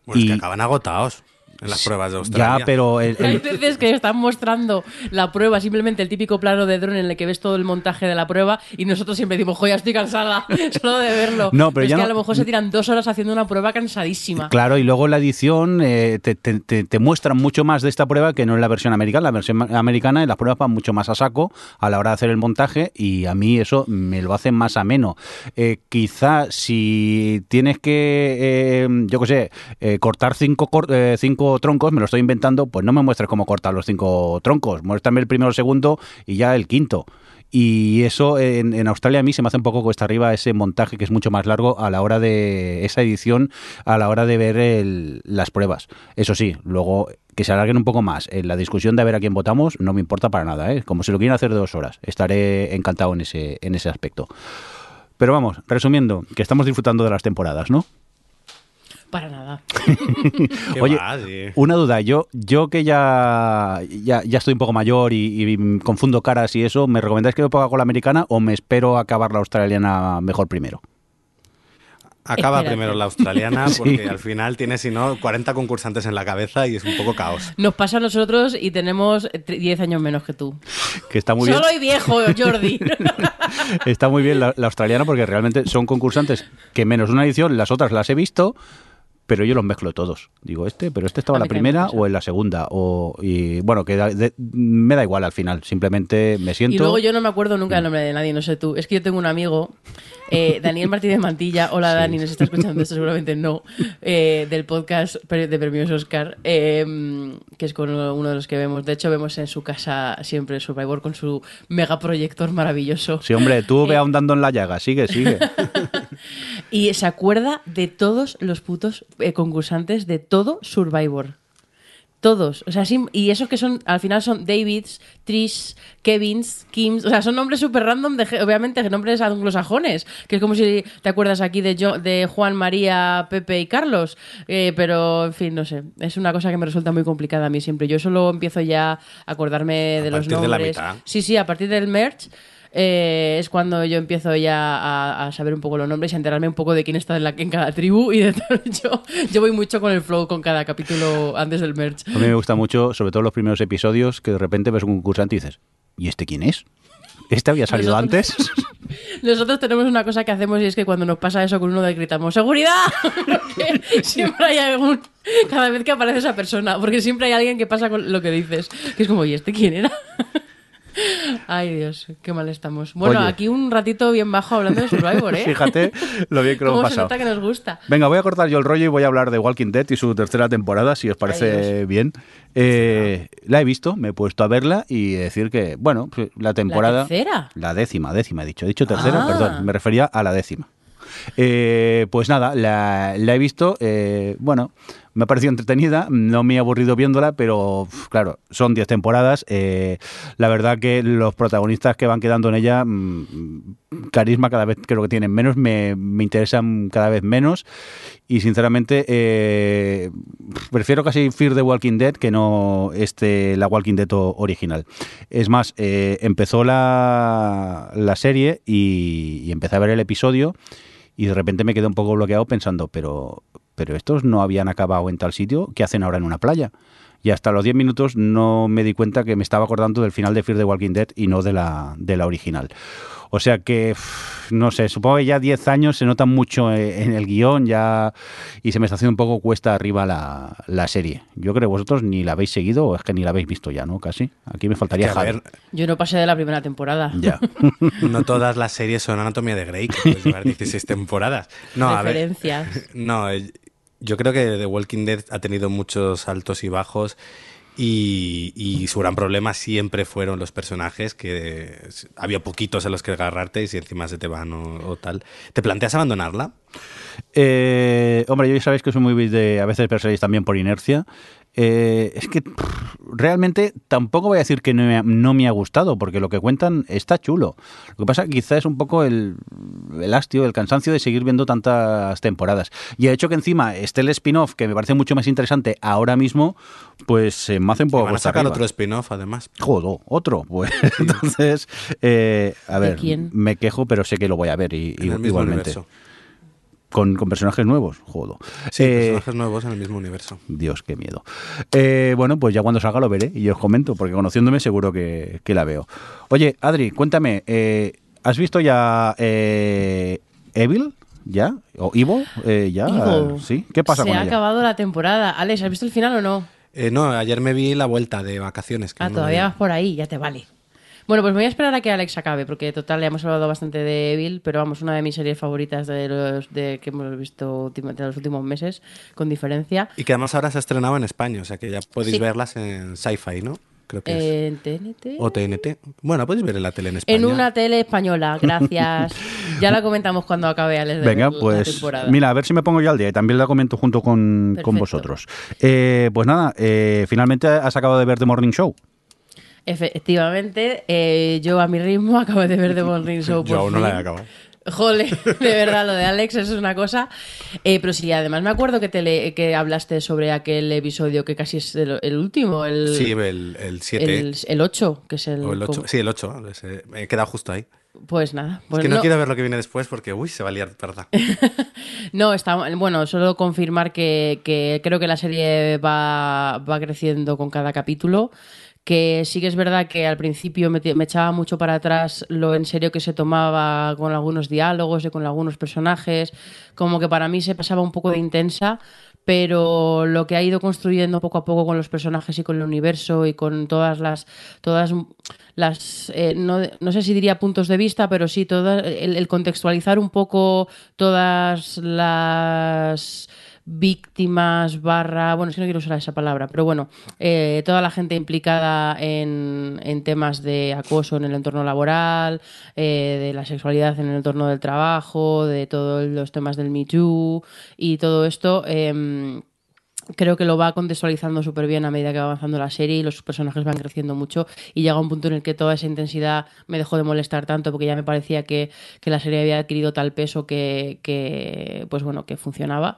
Bueno, es y- que acaban agotados en las pruebas de Australia. Ya, pero el- *laughs* Hay veces que están mostrando la prueba, simplemente el típico plano de drone en el que ves todo el montaje de la prueba y nosotros siempre decimos, joder, estoy cansada *laughs* solo de verlo. No, pero es ya que no- a lo mejor se tiran dos horas haciendo una prueba cansadísima. Claro, y luego la edición eh, te, te- te- te muestran mucho más de esta prueba que no en la versión americana. La versión americana, en las pruebas van mucho más a saco a la hora de hacer el montaje y a mí eso me lo hace más ameno. Eh, quizá si tienes que, eh, yo qué sé, eh, cortar cinco, cor- eh, troncos, me lo estoy inventando, pues no me muestres cómo cortar los cinco troncos. Muéstrame el primero, el segundo y ya el quinto. Y eso en, en Australia a mí se me hace un poco cuesta arriba ese montaje que es mucho más largo a la hora de esa edición, a la hora de ver el- las pruebas. Eso sí, luego que se alarguen un poco más en la discusión de a ver a quién votamos no me importa para nada, ¿eh? como si lo quieren hacer de dos horas. Estaré encantado en ese, en ese aspecto. Pero vamos, resumiendo, que estamos disfrutando de las temporadas, ¿no? Para nada. *laughs* ¿Qué Oye, va, sí. Una duda, yo, yo que ya, ya, ya estoy un poco mayor y, y confundo caras y eso, ¿me recomendáis que me ponga con la americana o me espero a acabar la australiana mejor primero? Acaba Espérate. primero la australiana *laughs* Sí. porque al final tiene, si no, 40 concursantes en la cabeza y es un poco caos. Nos pasa a nosotros y tenemos tre- 10 años menos que tú. Que está muy bien. Solo y viejo, Jordi. *laughs* Está muy bien la, la australiana porque realmente son concursantes que menos una edición, las otras las he visto, pero yo los mezclo todos. Digo, este, pero este estaba en la primera o en la segunda. O, y bueno, que da- de- me da igual al final, simplemente me siento... Y luego yo no me acuerdo nunca el nombre de nadie, no sé tú. Es que yo tengo un amigo, eh, Daniel Martínez Mantilla. Hola Dani, nos está escuchando esto seguramente no. eh, del podcast de Premios Oscar, eh, que es con uno de los que vemos. De hecho, vemos en su casa siempre Survivor con su megaproyector maravilloso. Sí, hombre, tú ve Eh, ahondando en la llaga, sigue, sigue. *laughs* Y se acuerda de todos los putos eh, concursantes de todo Survivor. Todos. O sea, sí, y esos que son, al final son Davids, Trish, Kevins, Kims. O sea, son nombres súper random, de, obviamente, nombres anglosajones. Que es como si te acuerdas aquí de, Jo- de Juan, María, Pepe y Carlos. Eh, pero, en fin, no sé. Es una cosa que me resulta muy complicada a mí siempre. Yo solo empiezo ya a acordarme A de los partir de la nombres. mitad. Sí, sí, a partir del merch. Eh, es cuando yo empiezo ya a, a saber un poco los nombres y a enterarme un poco de quién está en, la, en cada tribu y de tal. *laughs* Yo, yo voy mucho con el flow con cada capítulo antes del merch. A mí me gusta mucho, sobre todo los primeros episodios, que de repente ves un concursante y dices, ¿y este quién es? ¿Este había salido Nosotros- antes? *laughs* Nosotros tenemos una cosa que hacemos y es que cuando nos pasa eso con uno de gritamos ¡Seguridad! *laughs* Porque siempre hay algún... Cada vez que aparece esa persona, porque siempre hay alguien que pasa con lo que dices. Que es como, ¿y este quién era? Ay, Dios, qué mal estamos. Bueno, Oye. aquí un ratito bien bajo hablando de Survivor, ¿eh? *laughs* Fíjate lo bien que lo *laughs* hemos se pasado. nota que nos gusta. Venga, voy a cortar yo el rollo y voy a hablar de Walking Dead y su tercera temporada, si os parece bien. Eh, la he visto, me he puesto a verla y decir que, bueno, pues, la temporada... tercera? La décima, décima, he dicho. He dicho tercera, Ah. perdón, me refería a la décima. Eh, pues nada, la, la he visto, eh, bueno, me ha parecido entretenida, no me he aburrido viéndola, pero claro, son 10 temporadas. eh, la verdad que los protagonistas que van quedando en ella, mm, carisma cada vez creo que tienen menos, me, me interesan cada vez menos y sinceramente eh, prefiero casi Fear the Walking Dead que no este la Walking Dead original. Es más, eh, empezó la, la serie y, y empecé a ver el episodio y de repente me quedé un poco bloqueado pensando, pero, pero estos no habían acabado en tal sitio, ¿qué hacen ahora en una playa? Y hasta los 10 minutos no me di cuenta que me estaba acordando del final de Fear the Walking Dead y no de la, de la original. O sea que, no sé, supongo que ya 10 años se notan mucho eh, en el guion ya y se me está haciendo un poco cuesta arriba la, la serie. Yo creo que vosotros ni la habéis seguido o es que ni la habéis visto ya, ¿no? Casi. Aquí me faltaría Que, ver, Yo no pasé de la primera temporada. Ya. *laughs* no todas las series son Anatomía de Grey, que puedes *laughs* llevar 16 temporadas. No, a ver. No, eh, yo creo que The Walking Dead ha tenido muchos altos y bajos y, y su gran problema siempre fueron los personajes, que había poquitos en los que agarrarte y si encima se te van o, o tal. ¿Te planteas abandonarla? Eh, hombre, yo ya sabéis que soy muy de a veces perseguís también por inercia. Eh, es que pff, realmente tampoco voy a decir que no me, ha, no me ha gustado, porque lo que cuentan está chulo. Lo que pasa quizá es un poco el, el hastio, el cansancio de seguir viendo tantas temporadas. Y el hecho que encima esté el spin-off, que me parece mucho más interesante ahora mismo, pues eh, me hace un poco Van a sacar arriba. otro spin-off, además. Jodo, otro. Pues *laughs* entonces, eh, a ¿De ver, quién? me quejo, pero sé que lo voy a ver y, En y- el mismo igualmente. universo. Con, con personajes nuevos, jodo. Sí, Eh, personajes nuevos en el mismo universo. Dios, qué miedo. Eh, bueno, pues ya cuando salga lo veré y os comento, porque conociéndome seguro que, que la veo. Oye, Adri, cuéntame, eh, ¿has visto ya eh, Evil? ¿Ya? ¿O Evil? Eh, ¿Ya? Evil. ¿Sí? ¿Qué pasa Se con ha ella? acabado la temporada. Alex, ¿has visto el final o no? Eh, no, ayer me vi la vuelta de vacaciones. que Ah, no todavía vas por ahí, ya te vale. Bueno, pues me voy a esperar a que Alex acabe, porque total, ya hemos hablado bastante de Evil, pero vamos, una de mis series favoritas de los de que hemos visto de los últimos meses, con diferencia. Y que además ahora se ha estrenado en España, o sea que ya podéis Sí. verlas en Sci-Fi, ¿no? Creo que es. En TNT. O TNT. Bueno, podéis ver en la tele en España. En una tele española, gracias. *laughs* ya la comentamos cuando acabe Alex de Venga, la pues temporada. mira, a ver si me pongo yo al día y también la comento junto con, con vosotros. Eh, pues nada, eh, finalmente has acabado de ver The Morning Show. Efectivamente, eh, yo a mi ritmo *laughs* acabo de ver The Morning Show. Yo por aún no la he fin. acabado. Jole, *laughs* de verdad, lo de Alex eso es una cosa. Eh, pero sí, además me acuerdo que, te le- que hablaste sobre aquel episodio que casi es el, el último, el, Sí, el, el 7. el, el 8, que es el... o el 8. como- Sí, el 8. ese- Me he quedado justo ahí. Pues nada. es Pues que no, no, quiero ver lo que viene después porque, uy, se va a liar, ¿verdad? *laughs* no, está, bueno, solo confirmar que, que creo que la serie va, va creciendo con cada capítulo. Que sí que es verdad que al principio me, echaba mucho para atrás lo en serio que se tomaba con algunos diálogos y con algunos personajes. Como que para mí se pasaba un poco de intensa, pero lo que ha ido construyendo poco a poco con los personajes y con el universo y con todas las todas las eh, no, no sé si diría puntos de vista pero sí toda, el, el contextualizar un poco todas las víctimas barra bueno es que no quiero usar esa palabra pero bueno eh, toda la gente implicada en, en temas de acoso en el entorno laboral eh, de la sexualidad en el entorno del trabajo de todos los temas del Me Too y todo esto em, creo que lo va contextualizando súper bien a medida que va avanzando la serie y los personajes van creciendo mucho y llega un punto en el que toda esa intensidad me dejó de molestar tanto porque ya me parecía que, que la serie había adquirido tal peso que, que, pues bueno que funcionaba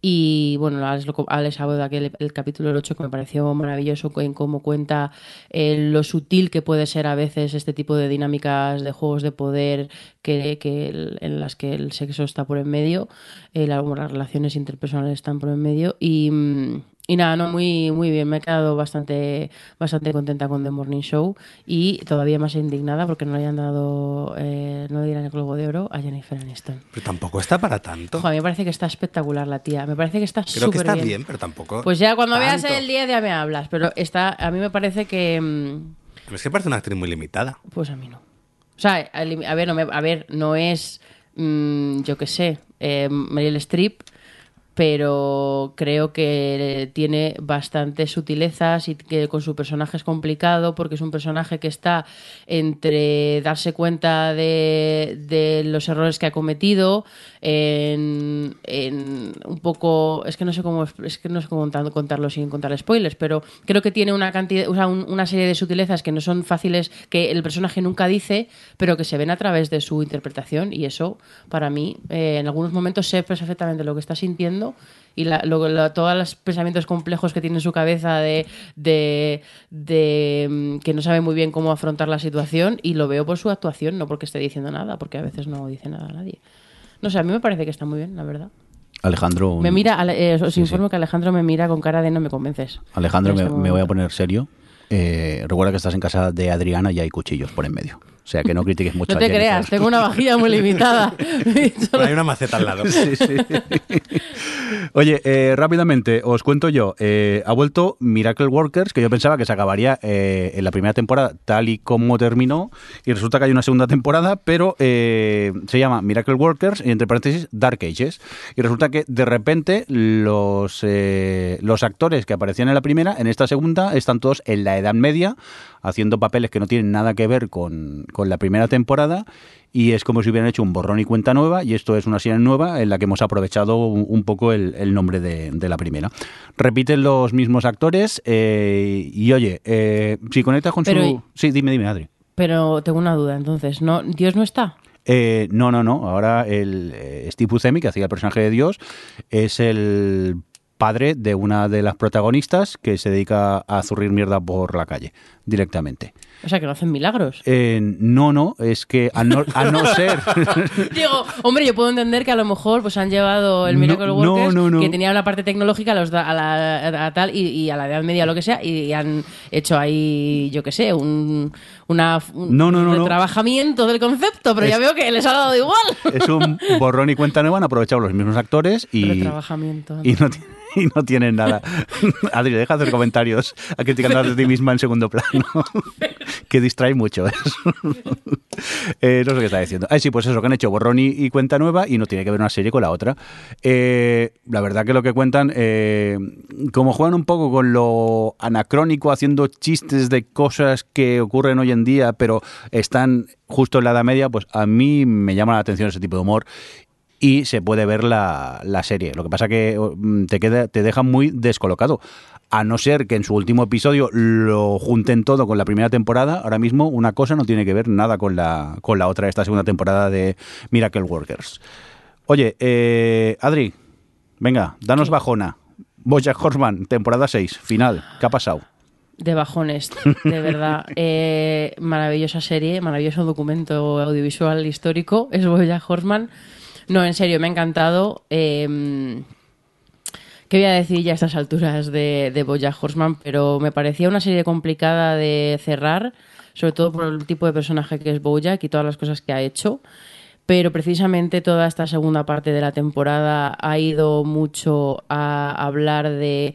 y bueno, Alex habló de aquel el capítulo 8 que me pareció maravilloso en cómo cuenta eh, lo sutil que puede ser a veces este tipo de dinámicas de juegos de poder que, que en las que el sexo está por en medio, eh, la- bueno, las relaciones interpersonales están por en medio. Y, mm, Y nada, no, muy, muy bien. Me he quedado bastante, bastante contenta con The Morning Show y todavía más indignada porque no le hayan dado, eh, no le dieran el Globo de Oro a Jennifer Aniston. Pero tampoco está para tanto. A mí me parece que está espectacular la tía. Me parece que está Creo súper que está bien. bien. pero tampoco. Pues ya cuando veas el 10 ya me hablas. Pero está, a mí me parece que... mm, Pero es que parece una actriz muy limitada. Pues a mí no. O sea, a ver, no, me- a ver, no es, mm, yo qué sé, eh, Meryl Streep, pero creo que tiene bastantes sutilezas y que con su personaje es complicado porque es un personaje que está entre darse cuenta de, los errores que ha cometido, en, un poco, es que no sé cómo, es que no sé cómo contar- contarlo sin contar spoilers, pero creo que tiene una cantidad, o sea, un- una serie de sutilezas que no son fáciles, que el personaje nunca dice, pero que se ven a través de su interpretación y eso, para mí, eh, en algunos momentos sé perfectamente lo que está sintiendo y la- lo- lo- todos los pensamientos complejos que tiene en su cabeza de, de, de, mm, que no sabe muy bien cómo afrontar la situación y lo veo por su actuación, no porque esté diciendo nada, porque a veces no dice nada a nadie. No sé, a mí me parece que está muy bien, la verdad. Alejandro, Me mira, eh, os Sí, informo sí. que Alejandro me mira con cara de no me convences. Alejandro, me, este me voy a poner serio. Eh, recuerda que estás en casa de Adriana y hay cuchillos por en medio. O sea, que no critiques mucho No a te Jennifer. creas, tengo una vajilla muy limitada. *laughs* Pero hay una maceta al lado. Sí, sí. Oye, eh, rápidamente, os cuento yo. eh, ha vuelto Miracle Workers, que yo pensaba que se acabaría eh, en la primera temporada tal y como terminó, y resulta que hay una segunda temporada, pero eh, se llama Miracle Workers y entre paréntesis Dark Ages. Y resulta que de repente los, eh, los actores que aparecían en la primera, en esta segunda, están todos en la Edad Media, haciendo papeles que no tienen nada que ver con, con la primera temporada y es como si hubieran hecho un borrón y cuenta nueva y esto es una serie nueva en la que hemos aprovechado un, un poco el, el nombre de, de la primera. Repiten los mismos actores eh, y oye, eh, si conectas con Pero su... Sí, dime, dime, Adri. Pero tengo una duda, entonces, ¿no? ¿Dios no está? Eh, no, no, no. Ahora el eh, Steve Buscemi, que hacía el personaje de Dios, es el padre de una de las protagonistas que se dedica a zurrir mierda por la calle directamente. O sea, que no hacen milagros. Eh, no, no, es que a no, a no *laughs* ser... Digo, hombre, yo puedo entender que a lo mejor pues han llevado el Miracle no, Workers, no, no. que tenía una parte tecnológica a, los da- a la a tal y, y a la Edad Media lo que sea, y, han hecho ahí, yo qué sé, un, una, un no. retrabajamiento del concepto, pero ya veo que les ha dado igual. es un borrón y cuenta nueva, han aprovechado los mismos actores y, Retrabajamiento. y, no, y no tienen nada. *laughs* Adri, deja de hacer comentarios a criticando a ti misma en segundo plano, *laughs* *laughs* que distrae mucho. *laughs* Eh, no sé qué está diciendo. Ah, sí, pues eso, que han hecho borrón y, cuenta nueva y no tiene que ver una serie con la otra. Eh, la verdad que lo que cuentan, eh, como juegan un poco con lo anacrónico, haciendo chistes de cosas que ocurren hoy en día, pero están justo en la edad media, pues a mí me llama la atención ese tipo de humor y se puede ver la, la serie. Lo que pasa que mm, te, queda, te deja muy descolocado. A no ser que en su último episodio lo junten todo con la primera temporada, ahora mismo una cosa no tiene que ver nada con la, con la otra, esta segunda temporada de Miracle Workers. Oye, eh, Adri, venga, danos bajona. Bojack Horseman, temporada 6, final. ¿Qué ha pasado? De bajones, de verdad. *laughs* Eh, maravillosa serie, maravilloso documento audiovisual histórico. Es Bojack Horseman. No, en serio, me ha encantado. Eh, ¿Qué voy a decir ya a estas alturas de, de Bojack Horseman? Pero me parecía una serie complicada de cerrar, sobre todo por el tipo de personaje que es Bojack y todas las cosas que ha hecho. Pero precisamente toda esta segunda parte de la temporada ha ido mucho a hablar de,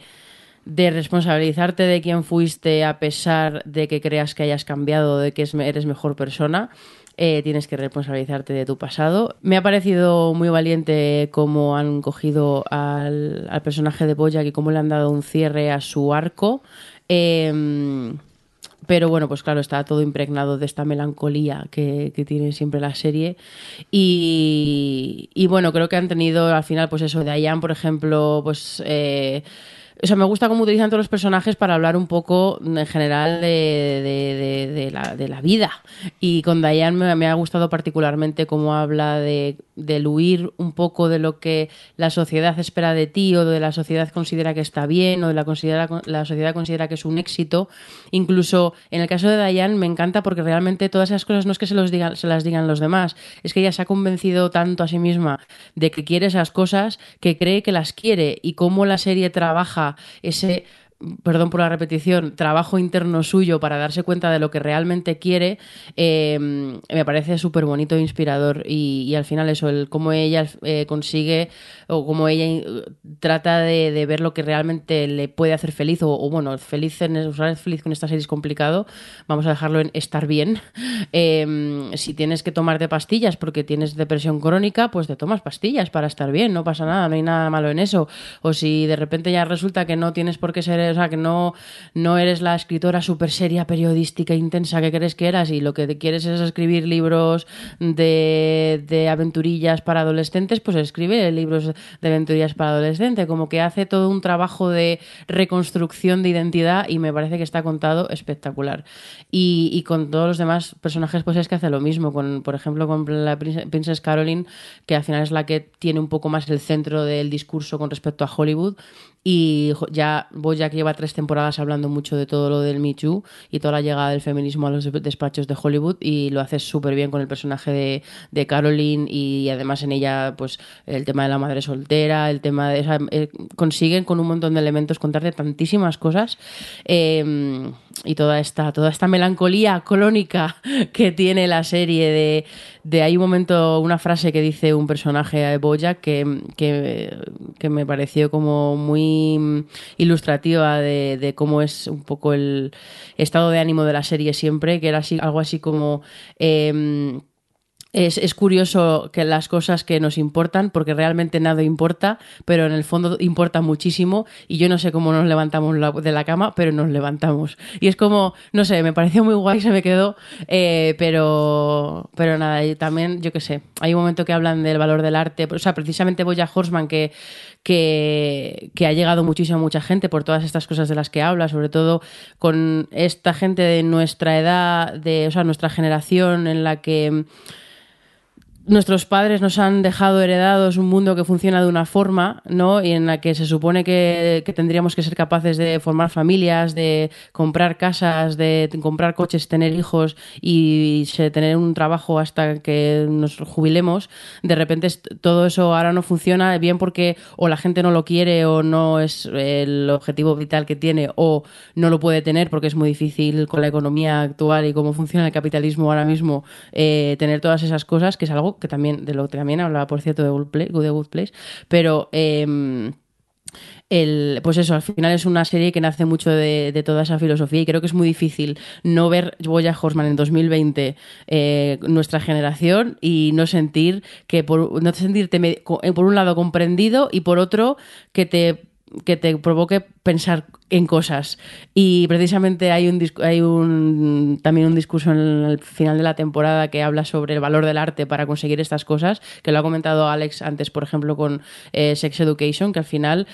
de responsabilizarte de quién fuiste a pesar de que creas que hayas cambiado, de que es- eres mejor persona. Eh, tienes que responsabilizarte de tu pasado. Me ha parecido muy valiente cómo han cogido al, al personaje de Bojack y cómo le han dado un cierre a su arco. Eh, pero bueno, pues claro, está todo impregnado de esta melancolía que, tiene siempre la serie. Y, bueno, creo que han tenido al final, pues eso, de Diane, por ejemplo, pues. eh, o sea, me gusta cómo utilizan todos los personajes para hablar un poco en general de, de- de- de la, vida. Y con Diane me, ha gustado particularmente cómo habla de, del huir un poco de lo que la sociedad espera de ti o de la sociedad considera que está bien o de la, considera, la sociedad considera que es un éxito. Incluso en el caso de Diane me encanta porque realmente todas esas cosas no es que se, los digan, se las digan los demás, es que ella se ha convencido tanto a sí misma de que quiere esas cosas que cree que las quiere y cómo la serie trabaja ese perdón por la repetición, trabajo interno suyo para darse cuenta de lo que realmente quiere, eh, me parece súper bonito e inspirador. Y, al final eso, el cómo ella eh, consigue o cómo ella eh, trata de, ver lo que realmente le puede hacer feliz, o, bueno, feliz en usar feliz con esta serie es complicado, vamos a dejarlo en estar bien. *laughs* Eh, si tienes que tomarte pastillas porque tienes depresión crónica, pues te tomas pastillas para estar bien, no pasa nada, no hay nada malo en eso. O si de repente ya resulta que no tienes por qué ser o sea, que no, no eres la escritora súper seria, periodística, intensa que crees que eras y lo que quieres es escribir libros de, de aventurillas para adolescentes, pues escribe libros de aventurillas para adolescentes, como que hace todo un trabajo de reconstrucción de identidad y me parece que está contado espectacular. Y, y con todos los demás personajes, pues es que hace lo mismo, con, por ejemplo, con la Princess Caroline, que al final es la que tiene un poco más el centro del discurso con respecto a Hollywood y ya Bojack lleva tres temporadas hablando mucho de todo lo del Me Too y toda la llegada del feminismo a los despachos de Hollywood y lo hace súper bien con el personaje de, de, Caroline y además en ella pues el tema de la madre soltera, el tema de... Eh, consiguen con un montón de elementos contarte tantísimas cosas. Eh, y toda esta, toda esta melancolía clónica *laughs* que tiene la serie de, de hay un momento, una frase que dice un personaje de Bojack que, que, que me pareció como muy ilustrativa de, de, cómo es un poco el estado de ánimo de la serie siempre, que era así, algo así como... Eh, es, es, curioso que las cosas que nos importan, porque realmente nada importa, pero en el fondo importa muchísimo y yo no sé cómo nos levantamos de la cama, pero nos levantamos. Y es como, no sé, me pareció muy guay, se me quedó, eh, pero, pero nada, y también, yo qué sé, hay un momento que hablan del valor del arte, o sea, precisamente Boya Horseman, que, que, ha llegado muchísimo a mucha gente por todas estas cosas de las que habla, sobre todo con esta gente de nuestra edad, de, o sea, nuestra generación en la que nuestros padres nos han dejado heredados un mundo que funciona de una forma, ¿no? Y en la que se supone que, tendríamos que ser capaces de formar familias, de comprar casas, de comprar coches, tener hijos y tener un trabajo hasta que nos jubilemos. De repente todo eso ahora no funciona bien porque o la gente no lo quiere o no es el objetivo vital que tiene o no lo puede tener porque es muy difícil con la economía actual y cómo funciona el capitalismo ahora mismo eh, tener todas esas cosas, que es algo que también, de lo que también hablaba, por cierto, de Good, Play, de Good Place, pero... Eh, el, pues eso, al final es una serie que nace mucho de, toda esa filosofía y creo que es muy difícil no ver Boya Horseman en 2020, eh, nuestra generación, y no sentir que por, no sentirte por un lado comprendido y por otro que te que te provoque pensar en cosas. Y precisamente hay un, hay un también un discurso en el final de la temporada que habla sobre el valor del arte para conseguir estas cosas, que lo ha comentado Alex antes, por ejemplo, con eh, Sex Education, que al final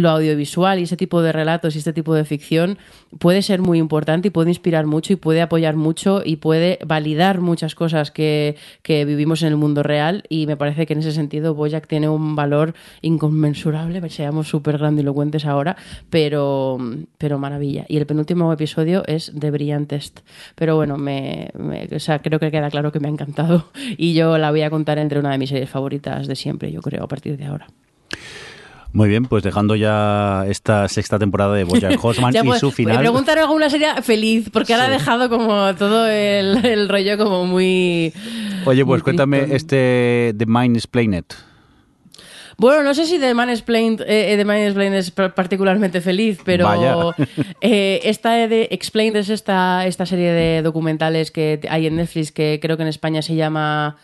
lo audiovisual y ese tipo de relatos y este tipo de ficción puede ser muy importante y puede inspirar mucho y puede apoyar mucho y puede validar muchas cosas que, que vivimos en el mundo real y me parece que en ese sentido Boyack tiene un valor inconmensurable, seamos súper grandilocuentes ahora, pero, pero maravilla. Y el penúltimo episodio es The Brillantest. Pero bueno, me, me, o sea, creo que queda claro que me ha encantado *laughs* y yo la voy a contar entre una de mis series favoritas de siempre, yo creo, a partir de ahora. Muy bien, pues dejando ya esta sexta temporada de Bojack *laughs* Horseman y pues, su final. Me preguntar alguna serie feliz, porque ahora sí. ha dejado como todo el, el, rollo como muy. Oye, pues muy cuéntame este The Mind Explained. Bueno, no sé si The Man Explained, eh, The Man Explained es particularmente feliz, pero *laughs* eh, esta de Explained es esta, esta serie de documentales que hay en Netflix que creo que en España se llama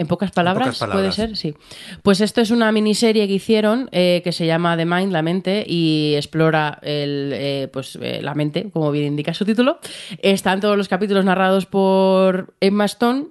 ¿En pocas, palabras, en pocas palabras, puede ser? Sí. Pues esto es una miniserie que hicieron eh, que se llama The Mind, la mente, y explora el, eh, pues, eh, la mente, como bien indica su título. Están todos los capítulos narrados por Emma Stone,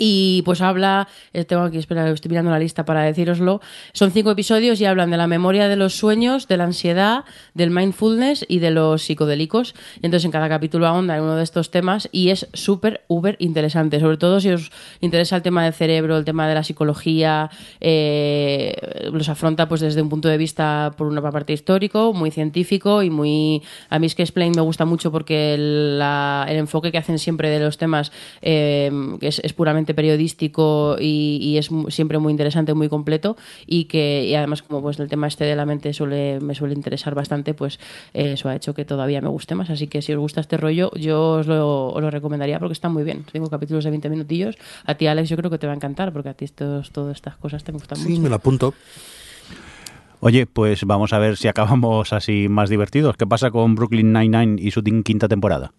y pues habla, tengo aquí, espera, estoy mirando la lista para deciroslo, son cinco episodios y hablan de la memoria de los sueños, de la ansiedad, del mindfulness y de los psicodélicos. Y entonces en cada capítulo ahonda en uno de estos temas y es súper, uber interesante, sobre todo si os interesa el tema del cerebro, el tema de la psicología, eh, los afronta pues desde un punto de vista, por una parte histórico, muy científico y muy... A mí es que Explain me gusta mucho porque el, enfoque que hacen siempre de los temas eh, es puramente periodístico y, y es siempre muy interesante, muy completo y que y además como pues el tema este de la mente suele, me suele interesar bastante, pues eh, eso ha hecho que todavía me guste más. Así que si os gusta este rollo, yo os lo, os lo recomendaría porque está muy bien. Tengo capítulos de 20 minutillos. A ti, Alex, yo creo que te va a encantar porque a ti estos, todas estas cosas te gustan Sí, mucho. me lo apunto. Oye, pues vamos a ver si acabamos así más divertidos. ¿Qué pasa con Brooklyn Nine-Nine y su quinta temporada?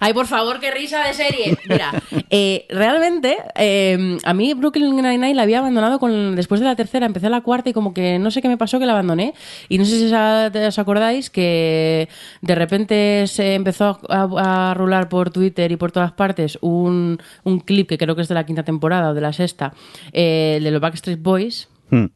Ay, por favor, qué risa de serie. Mira, eh, realmente eh, a mí Brooklyn Nine-Nine la había abandonado con, después de la tercera, empecé la cuarta y como que no sé qué me pasó que la abandoné. Y no sé si os, os acordáis que de repente se empezó a, a rular por Twitter y por todas partes un, un clip que creo que es de la quinta temporada o de la sexta, eh, de los Backstreet Boys. Hmm,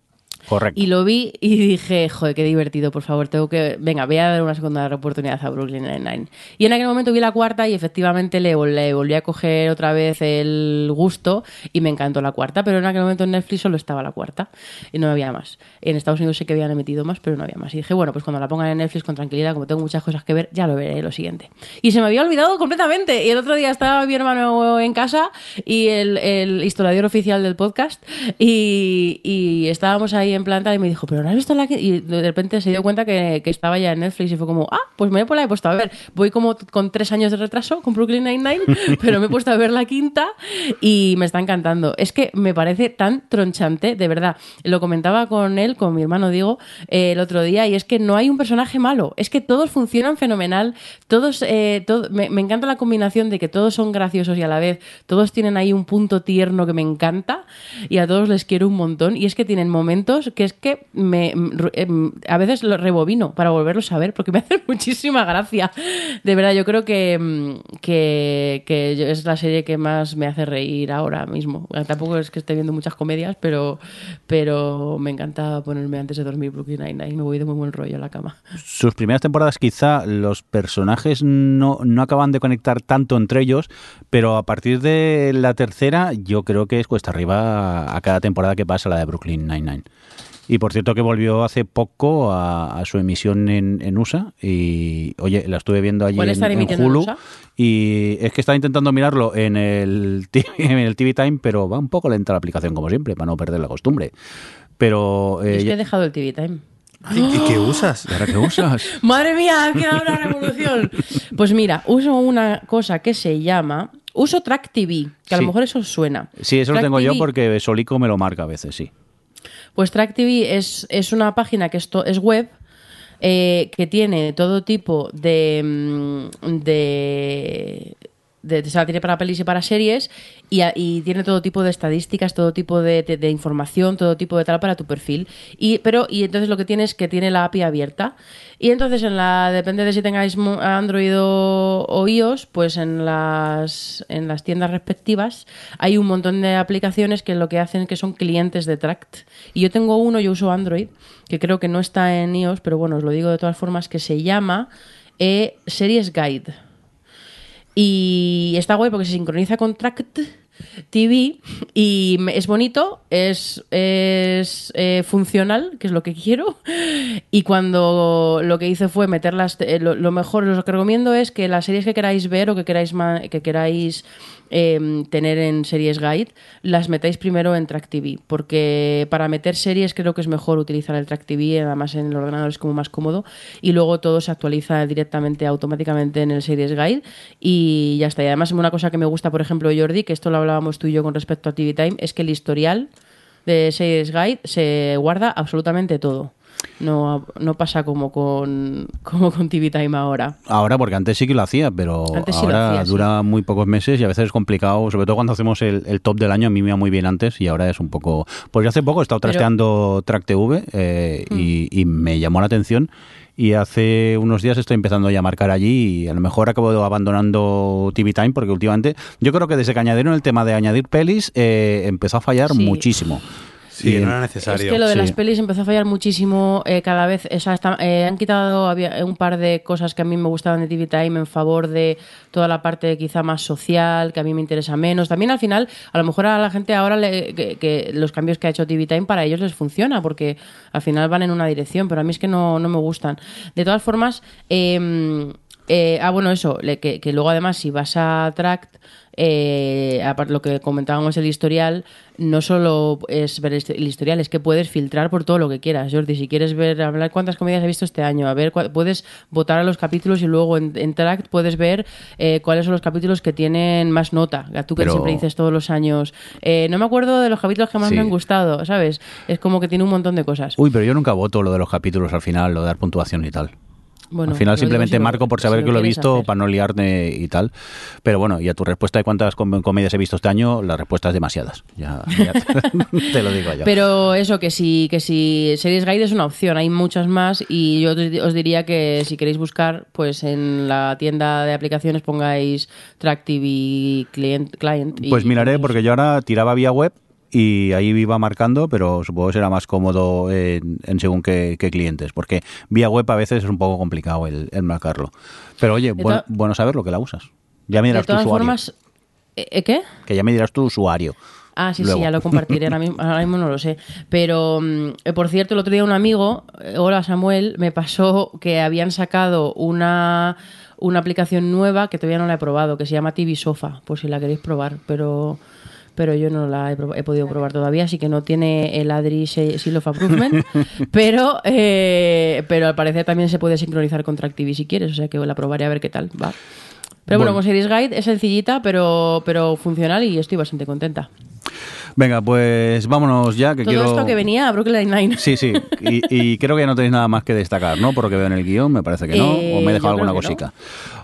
correcto. Y lo vi y dije, joder, qué divertido, por favor, tengo que... Venga, voy a dar una segunda oportunidad a Brooklyn Nine-Nine. Y en aquel momento vi la cuarta y efectivamente le, vol- le volví a coger otra vez el gusto y me encantó la cuarta, pero en aquel momento en Netflix solo estaba la cuarta y no había más. En Estados Unidos sí que habían emitido más, pero no había más. Y dije, bueno, pues cuando la pongan en Netflix con tranquilidad, como tengo muchas cosas que ver, ya lo veré lo siguiente. Y se me había olvidado completamente. Y el otro día estaba mi hermano en casa y el, el historiador oficial del podcast y, y estábamos ahí en planta y me dijo, pero no has visto la que-?" Y de repente se dio cuenta que, que estaba ya en Netflix y fue como, ah, pues me he puesto a ver. Voy como con tres años de retraso con Brooklyn Nine-Nine, *laughs* pero me he puesto a ver la quinta y me está encantando. Es que me parece tan tronchante, de verdad. Lo comentaba con él, con mi hermano Diego, eh, el otro día, y es que no hay un personaje malo. Es que todos funcionan fenomenal. Todos, eh, todo- me, me encanta la combinación de que todos son graciosos y a la vez todos tienen ahí un punto tierno que me encanta y a todos les quiero un montón. Y es que tienen momentos que es que me, em, a veces lo rebobino para volverlos a ver porque me *laughs* hacen muchísima gracia. De verdad, yo creo que, mm, que, que es la serie que más me hace reír ahora mismo. Tampoco es que esté viendo muchas comedias, pero, pero me encanta ponerme antes de dormir Brooklyn Nine-Nine. Me voy de muy buen rollo a la cama. Sus primeras temporadas quizá los personajes no, no acaban de conectar tanto entre ellos, pero a partir de la tercera yo creo que es cuesta arriba a cada temporada que pasa la de Brooklyn Nine-Nine. Y por cierto que volvió hace poco a, a su emisión en, en USA y oye, la estuve viendo allí ¿Cuál en, Hulu y es que estaba intentando mirarlo en el, TV, *laughs* en el TV Time, pero va un poco lenta la aplicación como siempre, para no perder la costumbre. Pero... Eh, es que he dejado el TV Time. ¿Y, y qué usas? ¿Y ahora qué usas? *laughs* Madre mía, ha quedado una revolución. Pues mira, uso una cosa que se llama. Uso Track TV, que a Sí. lo mejor eso os suena. Sí, eso lo tengo yo porque Solico me lo marca a veces, sí. Pues Track TV es, es una página que esto es web eh, que tiene todo tipo de, mm, de, de, tiene para pelis y para series y, tiene todo tipo de estadísticas, todo tipo de, información, todo tipo de tal para tu perfil. Y, pero, y entonces lo que tiene es que tiene la API abierta. Y entonces en la, depende de si tengáis Android o, iOS, pues en las, en las tiendas respectivas hay un montón de aplicaciones que lo que hacen que son clientes de Tract. Y yo tengo uno, yo uso Android, que creo que no está en iOS, pero bueno, os lo digo de todas formas, que se llama eh, Series Guide. Y está guay porque se sincroniza con Tract TV y es bonito, es, es eh, funcional, que es lo que quiero. Y cuando lo que hice fue meterlas, eh, lo, lo mejor, lo que recomiendo es que las series que queráis ver o que queráis, que queráis eh, tener en Series Guide, las metáis primero en Track TV, porque para meter series creo que es mejor utilizar el Track TV, además en el ordenador es como más cómodo, y luego todo se actualiza directamente, automáticamente en el Series Guide, y ya está. Y además una cosa que me gusta, por ejemplo, Jordi, que esto lo hablábamos tú y yo con respecto a TV Time, es que el historial de Series Guide se guarda absolutamente todo. No, no pasa como con, como con TV Time ahora. Ahora, porque antes sí que lo hacía, pero Antes sí hacía, sí. dura muy pocos meses y a veces es complicado, sobre todo cuando hacemos el, el top del año. A mí me iba muy bien antes y ahora es un poco. Pues yo hace poco he estado Pero- trasteando Track TV eh, y, Mm. y me llamó la atención. Y hace unos días estoy empezando ya a marcar allí y a lo mejor acabo abandonando TV Time porque últimamente yo creo que desde que añadieron el tema de añadir pelis eh, empezó a fallar Sí. muchísimo. Sí, Y- no era Es necesario. que lo de Sí. las pelis empezó a fallar muchísimo eh, cada vez. O sea, está- eh, han quitado había un par de cosas que a mí me gustaban de TV Time en favor de toda la parte quizá más social, que a mí me interesa menos. También al final, a lo mejor a la gente ahora le- que, que los cambios que ha hecho TV Time para ellos les funciona, porque al final van en una dirección, pero a mí es que no, no me gustan. De todas formas, eh, Eh, ah, bueno, eso, le- que, que luego además si vas a Tract, eh, aparte lo que comentábamos el historial, no solo es ver el historial, es que puedes filtrar por todo lo que quieras, Jordi. Si quieres ver, hablar cuántas comedias he visto este año, a ver, puedes votar a los capítulos y luego en, en Tract puedes ver eh, cuáles son los capítulos que tienen más nota. Tú que Pero- siempre dices todos los años. Eh, no me acuerdo de los capítulos que más Sí. me han gustado, ¿sabes? Es como que tiene un montón de cosas. Uy, pero yo nunca voto lo de los capítulos al final, lo de dar puntuación y tal. Bueno, al final digo simplemente marco por si saber que lo he visto, hacer. para no liarme y tal. Pero bueno, y a tu respuesta de cuántas com- comedias he visto este año, la respuesta es demasiadas. Ya, ya te, *laughs* te lo digo yo. Pero eso, que si, que si Series Guide es una opción, hay muchas más y yo os os diría que si queréis buscar, pues en la tienda de aplicaciones pongáis Track TV Client. client y- Pues miraré, porque yo ahora tiraba vía web y ahí iba marcando, pero supongo que será más cómodo en, en según qué, qué clientes, porque vía web a veces es un poco complicado el, el marcarlo. Pero oye, De buen- to- bueno saberlo que la usas. Ya me dirás tu usuario. formas, ¿eh, eh, ¿qué? Que ya me dirás tu usuario. Ah, sí, Luego. sí, ya lo compartiré. Ahora mismo, ahora mismo no lo sé. Pero, mm, eh, por cierto, el otro día un amigo, hola Samuel, me pasó que habían sacado una, una aplicación nueva que todavía no la he probado, que se llama TV Sofa, por si la queréis probar. Pero pero yo no la he, he podido probar todavía, así que no tiene el Adri Se- Seal of Approvement, *laughs* pero, eh, pero al parecer también se puede sincronizar con Track TV si quieres, o sea que la probaré a ver qué tal va. Pero bueno, Bueno. con Series Guide es sencillita, pero, pero funcional y estoy bastante contenta. Venga, pues vámonos ya, que Todo quiero... esto que venía a Brooklyn Nine-Nine. Sí, sí, y, y creo que ya no tenéis nada más que destacar, ¿no? Por lo que veo en el guion, me parece que no, Eh, o me he dejado alguna cosica.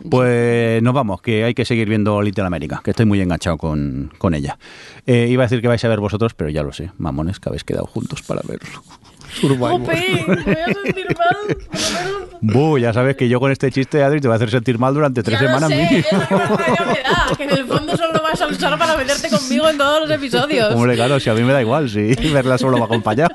Pues nos vamos, que hay que seguir viendo Little America, que estoy muy enganchado con, con ella. Eh, iba a decir que vais a ver vosotros, pero ya lo sé, mamones, que habéis quedado juntos para verlo. Survivor. ¡Jope! Me voy a sentir mal. por lo menos. Buh, ya sabes que yo con este chiste, Adri, te voy a hacer sentir mal durante tres Ya lo semanas sé, mínimo. es que da, que en el fondo solo vas a usar para meterte conmigo en todos los episodios. Hombre, claro, si a mí me da igual, si *laughs* verla solo va acompañado.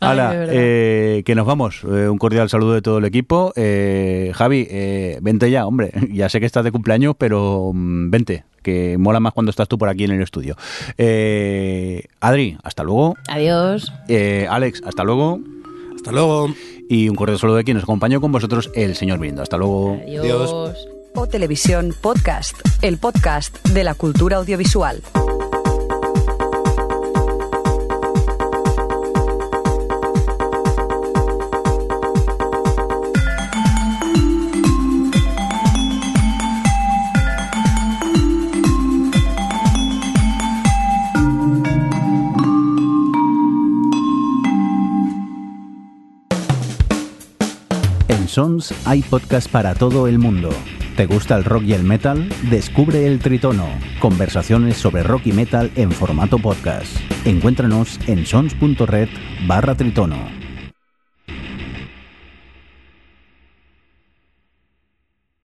Hala, de verdad. eh, que nos vamos. Eh, un cordial saludo de todo el equipo. Eh, Javi, eh, vente ya, hombre. *laughs* Ya sé que estás de cumpleaños, pero mm, vente, que mola más cuando estás tú por aquí en el estudio. Eh, Adri, hasta luego. Adiós. Eh, Alex, hasta luego. Hasta luego. Y un cordial saludo de quien nos acompañó con vosotros, el señor Brindo. Hasta luego. Adiós. O Televisión Podcast, el podcast de la cultura audiovisual. Sons hay podcast para todo el mundo. ¿Te gusta el rock y el metal? Descubre el Tritono, conversaciones sobre rock y metal en formato podcast. Encuéntranos en sons.red barra Tritono.